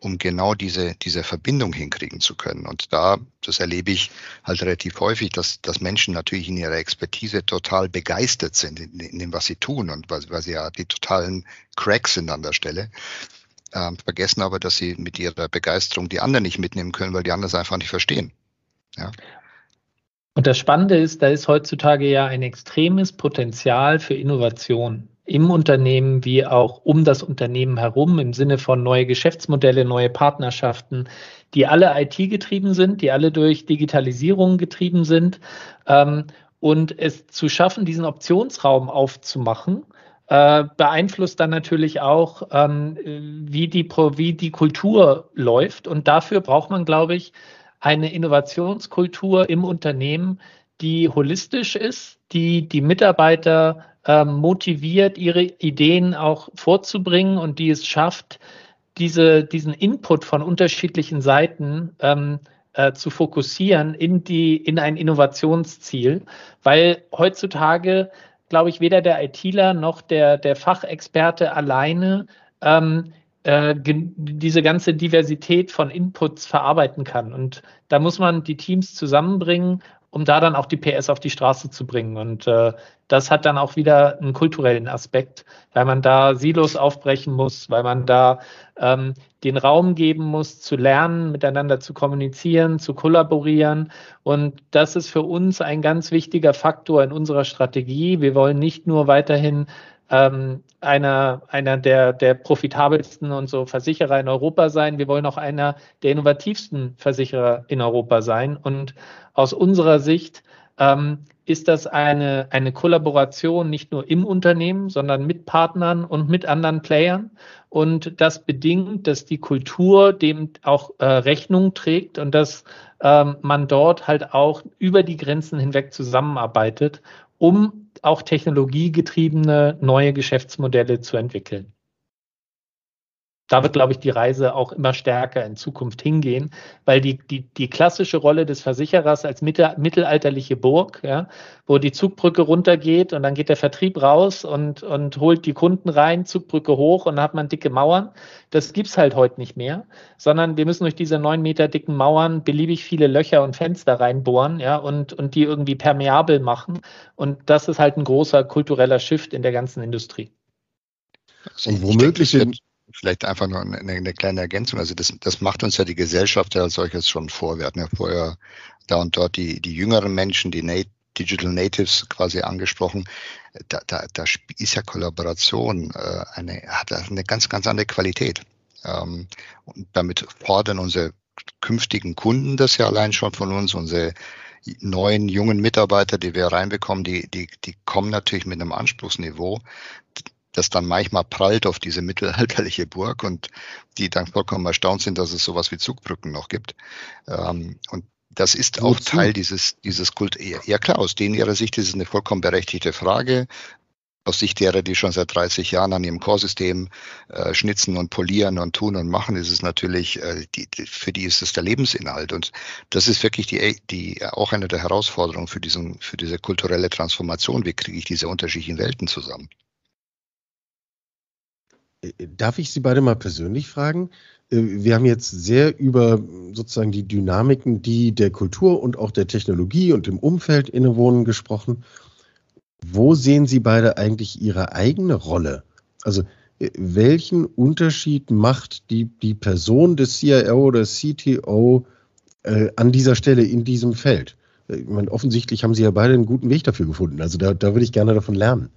um genau diese, diese Verbindung hinkriegen zu können. Und da, das erlebe ich halt relativ häufig, dass, dass Menschen natürlich in ihrer Expertise total begeistert sind in, in dem, was sie tun und weil, weil sie ja die totalen Cracks sind an der Stelle. Ähm, vergessen aber, dass sie mit ihrer Begeisterung die anderen nicht mitnehmen können, weil die anderen es einfach nicht verstehen. Ja. Und das Spannende ist, da ist heutzutage ja ein extremes Potenzial für Innovation im Unternehmen wie auch um das Unternehmen herum im Sinne von neue Geschäftsmodelle, neue Partnerschaften, die alle IT-getrieben sind, die alle durch Digitalisierung getrieben sind. Ähm, und es zu schaffen, diesen Optionsraum aufzumachen, äh, beeinflusst dann natürlich auch, ähm, wie, die, wie die Kultur läuft. Und dafür braucht man, glaube ich, eine Innovationskultur im Unternehmen, die holistisch ist, die die Mitarbeiter ähm, motiviert, ihre Ideen auch vorzubringen und die es schafft, diese, diesen Input von unterschiedlichen Seiten ähm, äh, zu fokussieren in, die, in ein Innovationsziel, weil heutzutage, glaube ich, weder der ITler noch der, der Fachexperte alleine ähm, äh, diese ganze Diversität von Inputs verarbeiten kann. Und da muss man die Teams zusammenbringen, um da dann auch die PS auf die Straße zu bringen. Und äh, das hat dann auch wieder einen kulturellen Aspekt, weil man da Silos aufbrechen muss, weil man da ähm, den Raum geben muss, zu lernen, miteinander zu kommunizieren, zu kollaborieren. Und das ist für uns ein ganz wichtiger Faktor in unserer Strategie. Wir wollen nicht nur weiterhin ähm, einer, einer der, der profitabelsten und so Versicherer in Europa sein. Wir wollen auch einer der innovativsten Versicherer in Europa sein. Und aus unserer Sicht ähm, ist das eine, eine Kollaboration nicht nur im Unternehmen, sondern mit Partnern und mit anderen Playern. Und das bedingt, dass die Kultur dem auch äh, Rechnung trägt und dass ähm, man dort halt auch über die Grenzen hinweg zusammenarbeitet, um auch technologiegetriebene neue Geschäftsmodelle zu entwickeln da wird, glaube ich, die Reise auch immer stärker in Zukunft hingehen, weil die, die, die klassische Rolle des Versicherers als mittelalterliche Burg, ja, wo die Zugbrücke runtergeht und dann geht der Vertrieb raus und, und holt die Kunden rein, Zugbrücke hoch und dann hat man dicke Mauern. Das gibt's halt heute nicht mehr, sondern wir müssen durch diese neun Meter dicken Mauern beliebig viele Löcher und Fenster reinbohren, ja, und, und die irgendwie permeabel machen. Und das ist halt ein großer kultureller Shift in der ganzen Industrie. Und womöglich sind Vielleicht einfach nur eine, eine, kleine Ergänzung. Also das, das macht uns ja die Gesellschaft ja als solches schon vor. Wir hatten ja vorher da und dort die, die jüngeren Menschen, die Nat Digital Natives quasi angesprochen. Da, da, da ist ja Kollaboration äh, eine, hat eine ganz, ganz andere Qualität. Ähm, und damit fordern unsere künftigen Kunden das ja allein schon von uns, unsere neuen jungen Mitarbeiter, die wir reinbekommen, die, die, die kommen natürlich mit einem Anspruchsniveau, das dann manchmal prallt auf diese mittelalterliche Burg und die dann vollkommen erstaunt sind, dass es sowas wie Zugbrücken noch gibt. Ähm, und das ist auch Teil dieses, dieses Kult. Ja klar, aus denen ihrer Sicht ist es eine vollkommen berechtigte Frage. Aus Sicht derer, die schon seit 30 Jahren an ihrem Core-System äh, schnitzen und polieren und tun und machen, ist es natürlich, äh, die, für die ist es der Lebensinhalt. Und das ist wirklich die, die auch eine der Herausforderungen für, diesen, für diese kulturelle Transformation. Wie kriege ich diese unterschiedlichen Welten zusammen? Darf ich Sie beide mal persönlich fragen? Äh, wir haben jetzt sehr über sozusagen die Dynamiken, die der Kultur und auch der Technologie und im Umfeld innewohnen gesprochen. Wo sehen Sie beide eigentlich Ihre eigene Rolle? Also äh, welchen Unterschied macht die, die Person des CIO oder CTO äh, an dieser Stelle in diesem Feld? Äh, ich meine, offensichtlich haben Sie ja beide einen guten Weg dafür gefunden. Also da, da würde ich gerne davon lernen.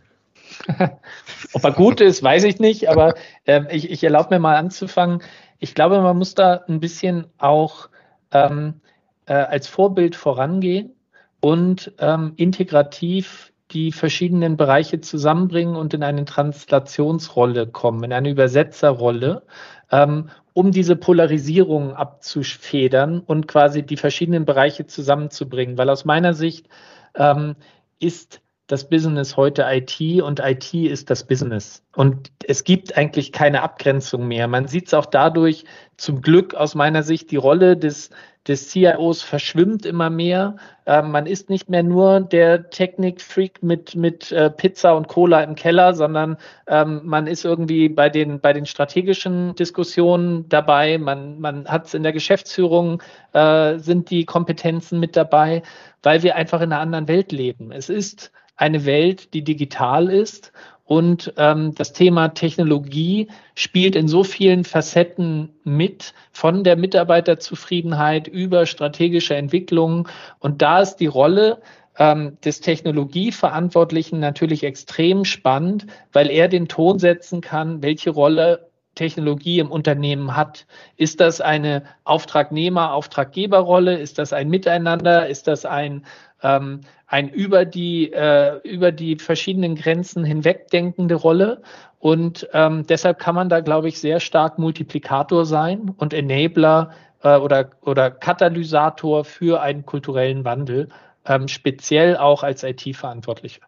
Ob er gut ist, weiß ich nicht, aber äh, ich, ich erlaube mir mal anzufangen. Ich glaube, man muss da ein bisschen auch ähm, äh, als Vorbild vorangehen und ähm, integrativ die verschiedenen Bereiche zusammenbringen und in eine Translationsrolle kommen, in eine Übersetzerrolle, ähm, um diese Polarisierung abzufedern und quasi die verschiedenen Bereiche zusammenzubringen. Weil aus meiner Sicht ähm, ist das Business heute IT und IT ist das Business. Und es gibt eigentlich keine Abgrenzung mehr. Man sieht es auch dadurch, zum Glück aus meiner Sicht, die Rolle des, des CIOs verschwimmt immer mehr. Ähm, man ist nicht mehr nur der Technik-Freak mit, mit äh, Pizza und Cola im Keller, sondern ähm, man ist irgendwie bei den, bei den strategischen Diskussionen dabei. Man, man hat es in der Geschäftsführung, äh, sind die Kompetenzen mit dabei, weil wir einfach in einer anderen Welt leben. Es ist eine Welt, die digital ist. Und ähm, das Thema Technologie spielt in so vielen Facetten mit, von der Mitarbeiterzufriedenheit über strategische Entwicklungen. Und da ist die Rolle ähm, des Technologieverantwortlichen natürlich extrem spannend, weil er den Ton setzen kann, welche Rolle Technologie im Unternehmen hat. Ist das eine Auftragnehmer-Auftraggeberrolle? Ist das ein Miteinander? Ist das ein, ähm, ein über die, äh, über die verschiedenen Grenzen hinwegdenkende Rolle. Und ähm, deshalb kann man da, glaube ich, sehr stark Multiplikator sein und Enabler äh, oder, oder Katalysator für einen kulturellen Wandel, ähm, speziell auch als IT-Verantwortlicher.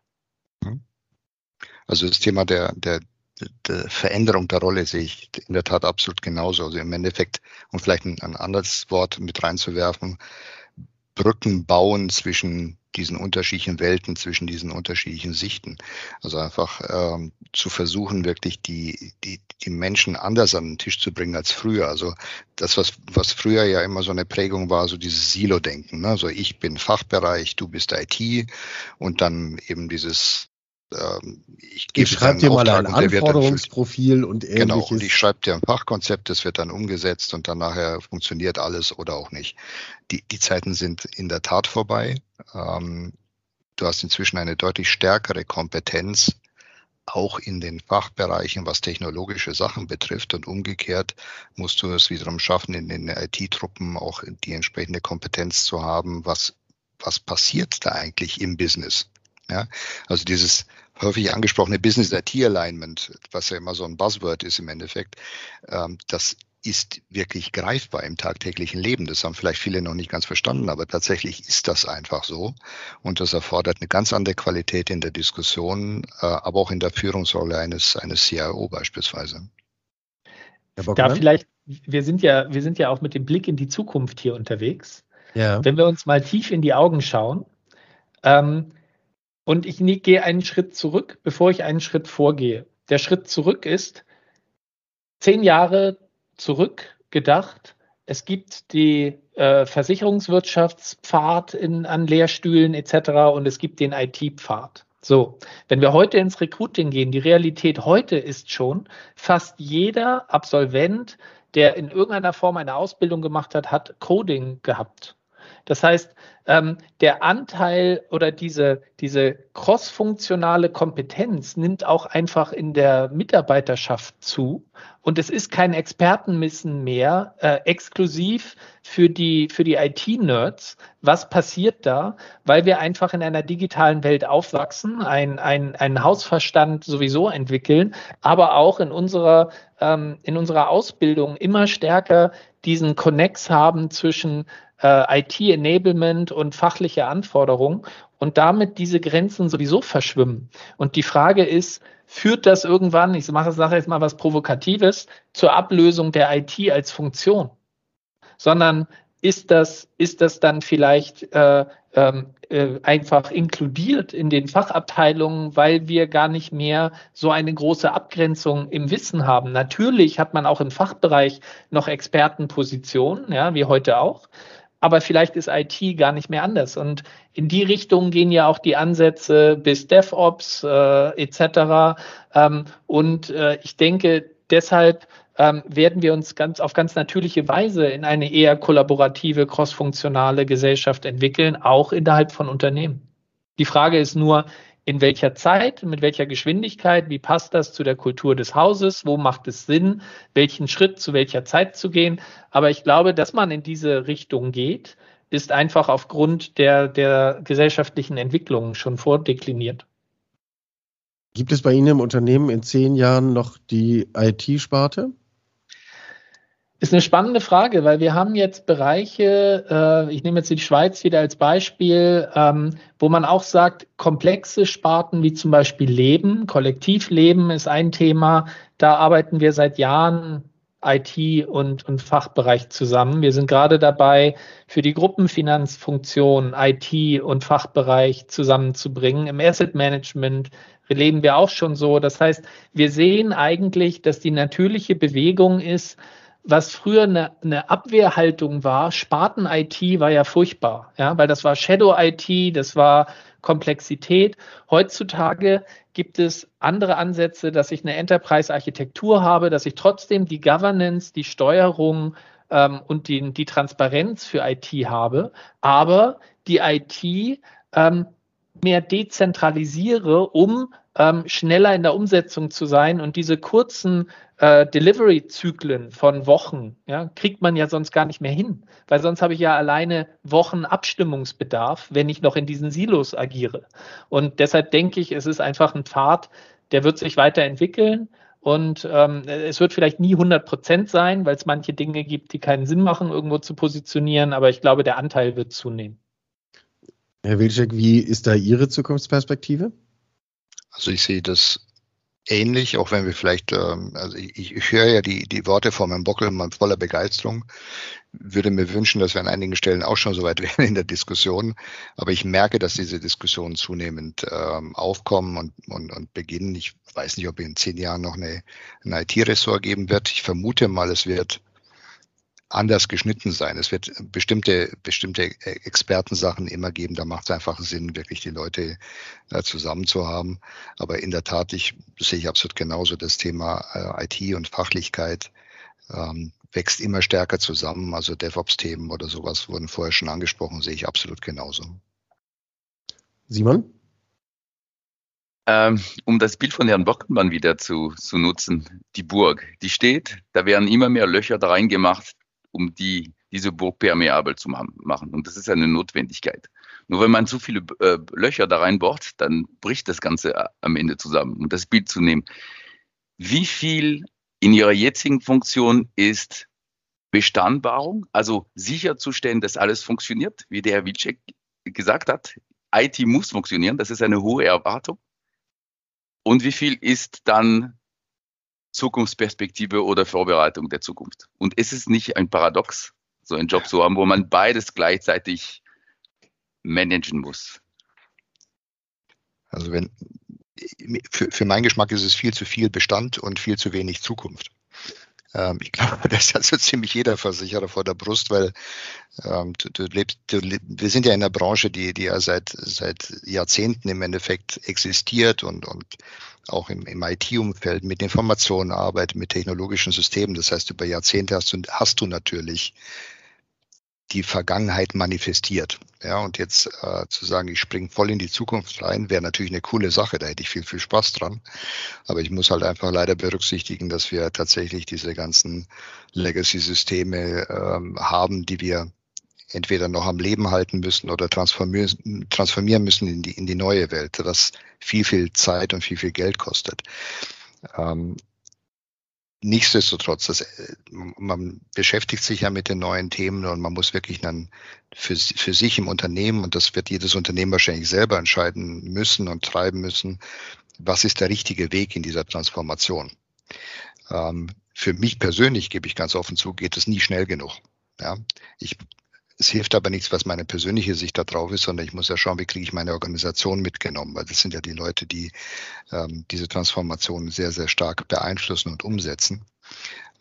Mhm. Also das Thema der, der, der Veränderung der Rolle sehe ich in der Tat absolut genauso. Also im Endeffekt, um vielleicht ein, ein anderes Wort mit reinzuwerfen, Brücken bauen zwischen diesen unterschiedlichen Welten, zwischen diesen unterschiedlichen Sichten. Also einfach ähm, zu versuchen, wirklich die, die, die Menschen anders an den Tisch zu bringen als früher. Also das, was, was früher ja immer so eine Prägung war, so dieses Silo-Denken. Ne? Also ich bin Fachbereich, du bist IT und dann eben dieses ähm, ich gebe schreibe dir mal ein Anforderungsprofil und ähnliches. Genau, und ich schreibe dir ein Fachkonzept, das wird dann umgesetzt und dann nachher funktioniert alles oder auch nicht. Die, die Zeiten sind in der Tat vorbei. Ähm, du hast inzwischen eine deutlich stärkere Kompetenz, auch in den Fachbereichen, was technologische Sachen betrifft. Und umgekehrt musst du es wiederum schaffen, in den IT-Truppen auch die entsprechende Kompetenz zu haben, was, was passiert da eigentlich im Business. Ja, also dieses häufig angesprochene Business IT Alignment, was ja immer so ein Buzzword ist im Endeffekt, ähm, das ist wirklich greifbar im tagtäglichen Leben. Das haben vielleicht viele noch nicht ganz verstanden, aber tatsächlich ist das einfach so. Und das erfordert eine ganz andere Qualität in der Diskussion, äh, aber auch in der Führungsrolle eines, eines CIO beispielsweise. Da vielleicht, wir sind ja, wir sind ja auch mit dem Blick in die Zukunft hier unterwegs. Ja. Wenn wir uns mal tief in die Augen schauen, ähm, und ich gehe einen Schritt zurück, bevor ich einen Schritt vorgehe. Der Schritt zurück ist zehn Jahre zurück gedacht. Es gibt die äh, Versicherungswirtschaftspfad in, an Lehrstühlen etc. und es gibt den IT-Pfad. So, wenn wir heute ins Recruiting gehen, die Realität heute ist schon, fast jeder Absolvent, der in irgendeiner Form eine Ausbildung gemacht hat, hat Coding gehabt. Das heißt, ähm, der Anteil oder diese, diese crossfunktionale Kompetenz nimmt auch einfach in der Mitarbeiterschaft zu. Und es ist kein Expertenmissen mehr, äh, exklusiv für die, für die IT-Nerds. Was passiert da? Weil wir einfach in einer digitalen Welt aufwachsen, ein, ein, einen Hausverstand sowieso entwickeln, aber auch in unserer, ähm, in unserer Ausbildung immer stärker diesen Connects haben zwischen äh, IT-Enablement und fachliche Anforderungen und damit diese Grenzen sowieso verschwimmen. Und die Frage ist, führt das irgendwann, ich mache sage jetzt mal was Provokatives, zur Ablösung der IT als Funktion? Sondern ist das, ist das dann vielleicht äh, ähm, äh, einfach inkludiert in den Fachabteilungen, weil wir gar nicht mehr so eine große Abgrenzung im Wissen haben. Natürlich hat man auch im Fachbereich noch Expertenpositionen, ja, wie heute auch aber vielleicht ist IT gar nicht mehr anders. Und in die Richtung gehen ja auch die Ansätze bis DevOps äh, etc. Ähm, und äh, ich denke, deshalb ähm, werden wir uns ganz auf ganz natürliche Weise in eine eher kollaborative, crossfunktionale Gesellschaft entwickeln, auch innerhalb von Unternehmen. Die Frage ist nur, in welcher Zeit, mit welcher Geschwindigkeit, wie passt das zu der Kultur des Hauses, wo macht es Sinn, welchen Schritt zu welcher Zeit zu gehen. Aber ich glaube, dass man in diese Richtung geht, ist einfach aufgrund der, der gesellschaftlichen Entwicklungen schon vordekliniert. Gibt es bei Ihnen im Unternehmen in zehn Jahren noch die IT-Sparte? Ist eine spannende Frage, weil wir haben jetzt Bereiche, äh, ich nehme jetzt die Schweiz wieder als Beispiel, ähm, wo man auch sagt, komplexe Sparten wie zum Beispiel Leben, Kollektivleben ist ein Thema. Da arbeiten wir seit Jahren IT und, und Fachbereich zusammen. Wir sind gerade dabei, für die Gruppenfinanzfunktion IT und Fachbereich zusammenzubringen. Im Asset Management leben wir auch schon so. Das heißt, wir sehen eigentlich, dass die natürliche Bewegung ist, was früher eine, eine Abwehrhaltung war, Sparten-IT war ja furchtbar, ja, weil das war Shadow-IT, das war Komplexität. Heutzutage gibt es andere Ansätze, dass ich eine Enterprise-Architektur habe, dass ich trotzdem die Governance, die Steuerung ähm, und die, die Transparenz für IT habe, aber die IT ähm, mehr dezentralisiere, um ähm, schneller in der Umsetzung zu sein und diese kurzen äh, Delivery-Zyklen von Wochen, ja, kriegt man ja sonst gar nicht mehr hin, weil sonst habe ich ja alleine Wochen Abstimmungsbedarf, wenn ich noch in diesen Silos agiere. Und deshalb denke ich, es ist einfach ein Pfad, der wird sich weiterentwickeln. Und ähm, es wird vielleicht nie 100 Prozent sein, weil es manche Dinge gibt, die keinen Sinn machen, irgendwo zu positionieren. Aber ich glaube, der Anteil wird zunehmen. Herr Wilczek, wie ist da Ihre Zukunftsperspektive? Also ich sehe das ähnlich, auch wenn wir vielleicht, ähm, also ich, ich höre ja die, die Worte von Herrn Bockelmann voller Begeisterung, würde mir wünschen, dass wir an einigen Stellen auch schon so weit wären in der Diskussion. Aber ich merke, dass diese Diskussionen zunehmend ähm, aufkommen und, und, und beginnen. Ich weiß nicht, ob in zehn Jahren noch eine, ein IT-Ressort geben wird. Ich vermute mal, es wird anders geschnitten sein. Es wird bestimmte, bestimmte Expertensachen immer geben. Da macht es einfach Sinn, wirklich die Leute äh, zusammen zu haben. Aber in der Tat, ich sehe ich absolut genauso das Thema äh, IT und Fachlichkeit ähm, wächst immer stärker zusammen. Also DevOps-Themen oder sowas wurden vorher schon angesprochen, sehe ich absolut genauso. Simon? Ähm, um das Bild von Herrn Bockenmann wieder zu, zu nutzen, die Burg, die steht, da werden immer mehr Löcher da reingemacht, um die, diese Burg permeabel zu machen. Und das ist eine Notwendigkeit. Nur wenn man zu viele äh, Löcher da reinbohrt, dann bricht das Ganze äh, am Ende zusammen. Um das Bild zu nehmen, wie viel in ihrer jetzigen Funktion ist Bestandbarung, also sicherzustellen, dass alles funktioniert, wie der Herr Wilczek gesagt hat. IT muss funktionieren, das ist eine hohe Erwartung. Und wie viel ist dann Zukunftsperspektive oder Vorbereitung der Zukunft. Und ist es nicht ein Paradox, so einen Job zu haben, wo man beides gleichzeitig managen muss? Also wenn für, für meinen Geschmack ist es viel zu viel Bestand und viel zu wenig Zukunft. Ähm, ich glaube, das hat so ziemlich jeder Versicherer vor der Brust, weil ähm, du, du lebst, du, wir sind ja in einer Branche, die, die ja seit, seit Jahrzehnten im Endeffekt existiert und, und auch im, im IT-Umfeld mit Informationen arbeitet, mit technologischen Systemen. Das heißt, über Jahrzehnte hast du, hast du natürlich die Vergangenheit manifestiert. Ja, und jetzt äh, zu sagen, ich springe voll in die Zukunft rein, wäre natürlich eine coole Sache, da hätte ich viel, viel Spaß dran. Aber ich muss halt einfach leider berücksichtigen, dass wir tatsächlich diese ganzen Legacy-Systeme ähm, haben, die wir entweder noch am Leben halten müssen oder transformieren, transformieren müssen in die, in die neue Welt, was viel, viel Zeit und viel, viel Geld kostet. Ähm, nichtsdestotrotz, das, äh, man beschäftigt sich ja mit den neuen Themen und man muss wirklich dann für, für sich im Unternehmen, und das wird jedes Unternehmen wahrscheinlich selber entscheiden müssen und treiben müssen, was ist der richtige Weg in dieser Transformation. Ähm, für mich persönlich, gebe ich ganz offen zu, geht es nie schnell genug. Ja, ich es hilft aber nichts, was meine persönliche Sicht da drauf ist, sondern ich muss ja schauen, wie kriege ich meine Organisation mitgenommen, weil das sind ja die Leute, die ähm, diese Transformation sehr, sehr stark beeinflussen und umsetzen.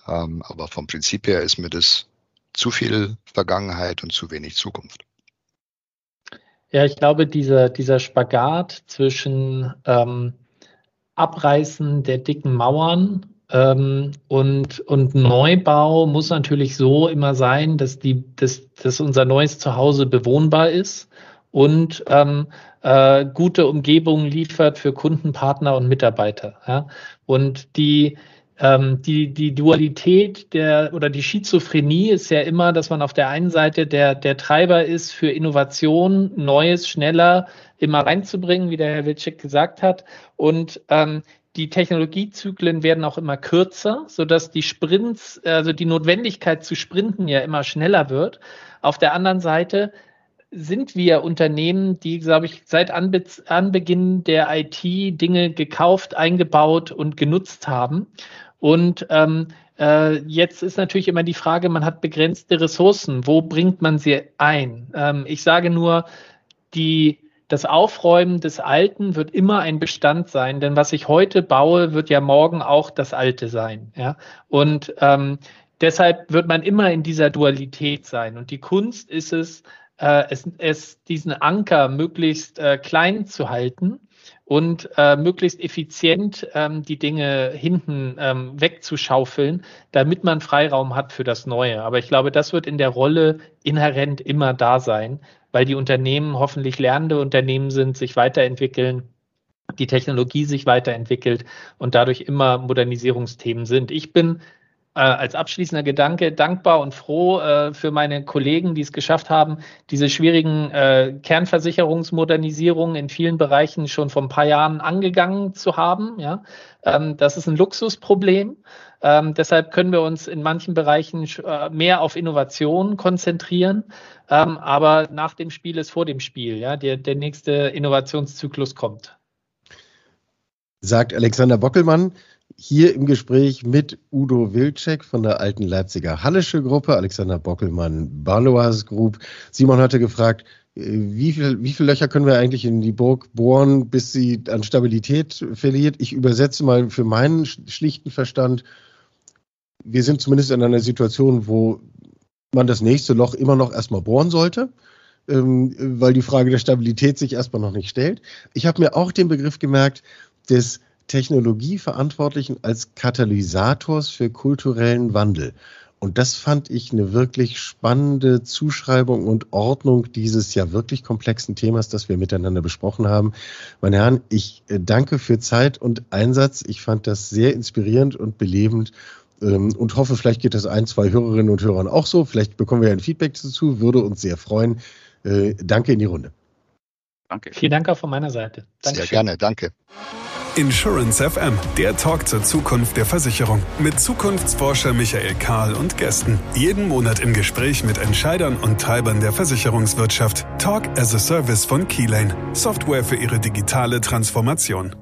Ähm, aber vom Prinzip her ist mir das zu viel Vergangenheit und zu wenig Zukunft. Ja, ich glaube, dieser, dieser Spagat zwischen ähm, Abreißen der dicken Mauern und, und Neubau muss natürlich so immer sein, dass, die, dass, dass unser neues Zuhause bewohnbar ist und ähm, äh, gute Umgebungen liefert für Kunden, Partner und Mitarbeiter. Ja? Und die, ähm, die, die Dualität der oder die Schizophrenie ist ja immer, dass man auf der einen Seite der, der Treiber ist für Innovation, Neues, schneller immer reinzubringen, wie der Herr Wilczek gesagt hat. Und ähm, die Technologiezyklen werden auch immer kürzer, sodass die Sprints, also die Notwendigkeit zu sprinten ja immer schneller wird. Auf der anderen Seite sind wir Unternehmen, die, glaube ich, seit Anbe Anbeginn der IT Dinge gekauft, eingebaut und genutzt haben. Und ähm, äh, jetzt ist natürlich immer die Frage, man hat begrenzte Ressourcen. Wo bringt man sie ein? Ähm, ich sage nur, die das Aufräumen des Alten wird immer ein Bestand sein, denn was ich heute baue, wird ja morgen auch das Alte sein. Ja? Und ähm, deshalb wird man immer in dieser Dualität sein. Und die Kunst ist es, äh, es, es diesen Anker möglichst äh, klein zu halten und äh, möglichst effizient ähm, die Dinge hinten ähm, wegzuschaufeln, damit man Freiraum hat für das Neue. Aber ich glaube, das wird in der Rolle inhärent immer da sein, weil die Unternehmen hoffentlich lernende Unternehmen sind, sich weiterentwickeln, die Technologie sich weiterentwickelt und dadurch immer Modernisierungsthemen sind. Ich bin äh, als abschließender Gedanke dankbar und froh äh, für meine Kollegen, die es geschafft haben, diese schwierigen äh, Kernversicherungsmodernisierungen in vielen Bereichen schon vor ein paar Jahren angegangen zu haben. Ja? Ähm, das ist ein Luxusproblem. Ähm, deshalb können wir uns in manchen Bereichen äh, mehr auf Innovation konzentrieren. Ähm, aber nach dem Spiel ist vor dem Spiel. Ja? Der, der nächste Innovationszyklus kommt. sagt Alexander Bockelmann hier im Gespräch mit Udo Wilczek von der alten Leipziger Hallische Gruppe, Alexander Bockelmann Balois Group. Simon hatte gefragt, äh, wie viel, wie viele Löcher können wir eigentlich in die Burg bohren, bis sie an Stabilität verliert? Ich übersetze mal für meinen schlichten Verstand. Wir sind zumindest in einer Situation, wo man das nächste Loch immer noch erstmal bohren sollte, ähm, weil die Frage der Stabilität sich erstmal noch nicht stellt. Ich habe mir auch den Begriff gemerkt des Technologieverantwortlichen als Katalysators für kulturellen Wandel. Und das fand ich eine wirklich spannende Zuschreibung und Ordnung dieses ja wirklich komplexen Themas, das wir miteinander besprochen haben. Meine Herren, ich äh, danke für Zeit und Einsatz. Ich fand das sehr inspirierend und belebend ähm, und hoffe, vielleicht geht das ein, zwei Hörerinnen und Hörern auch so. Vielleicht bekommen wir ein Feedback dazu, würde uns sehr freuen. Äh, danke in die Runde. Danke. Vielen Dank auch von meiner Seite. Dankeschön. Sehr gerne, danke. Insurance FM, der Talk zur Zukunft der Versicherung. Mit Zukunftsforscher Michael Kahl und Gästen. Jeden Monat im Gespräch mit Entscheidern und Treibern der Versicherungswirtschaft. Talk as a Service von Keylane. Software für Ihre digitale Transformation.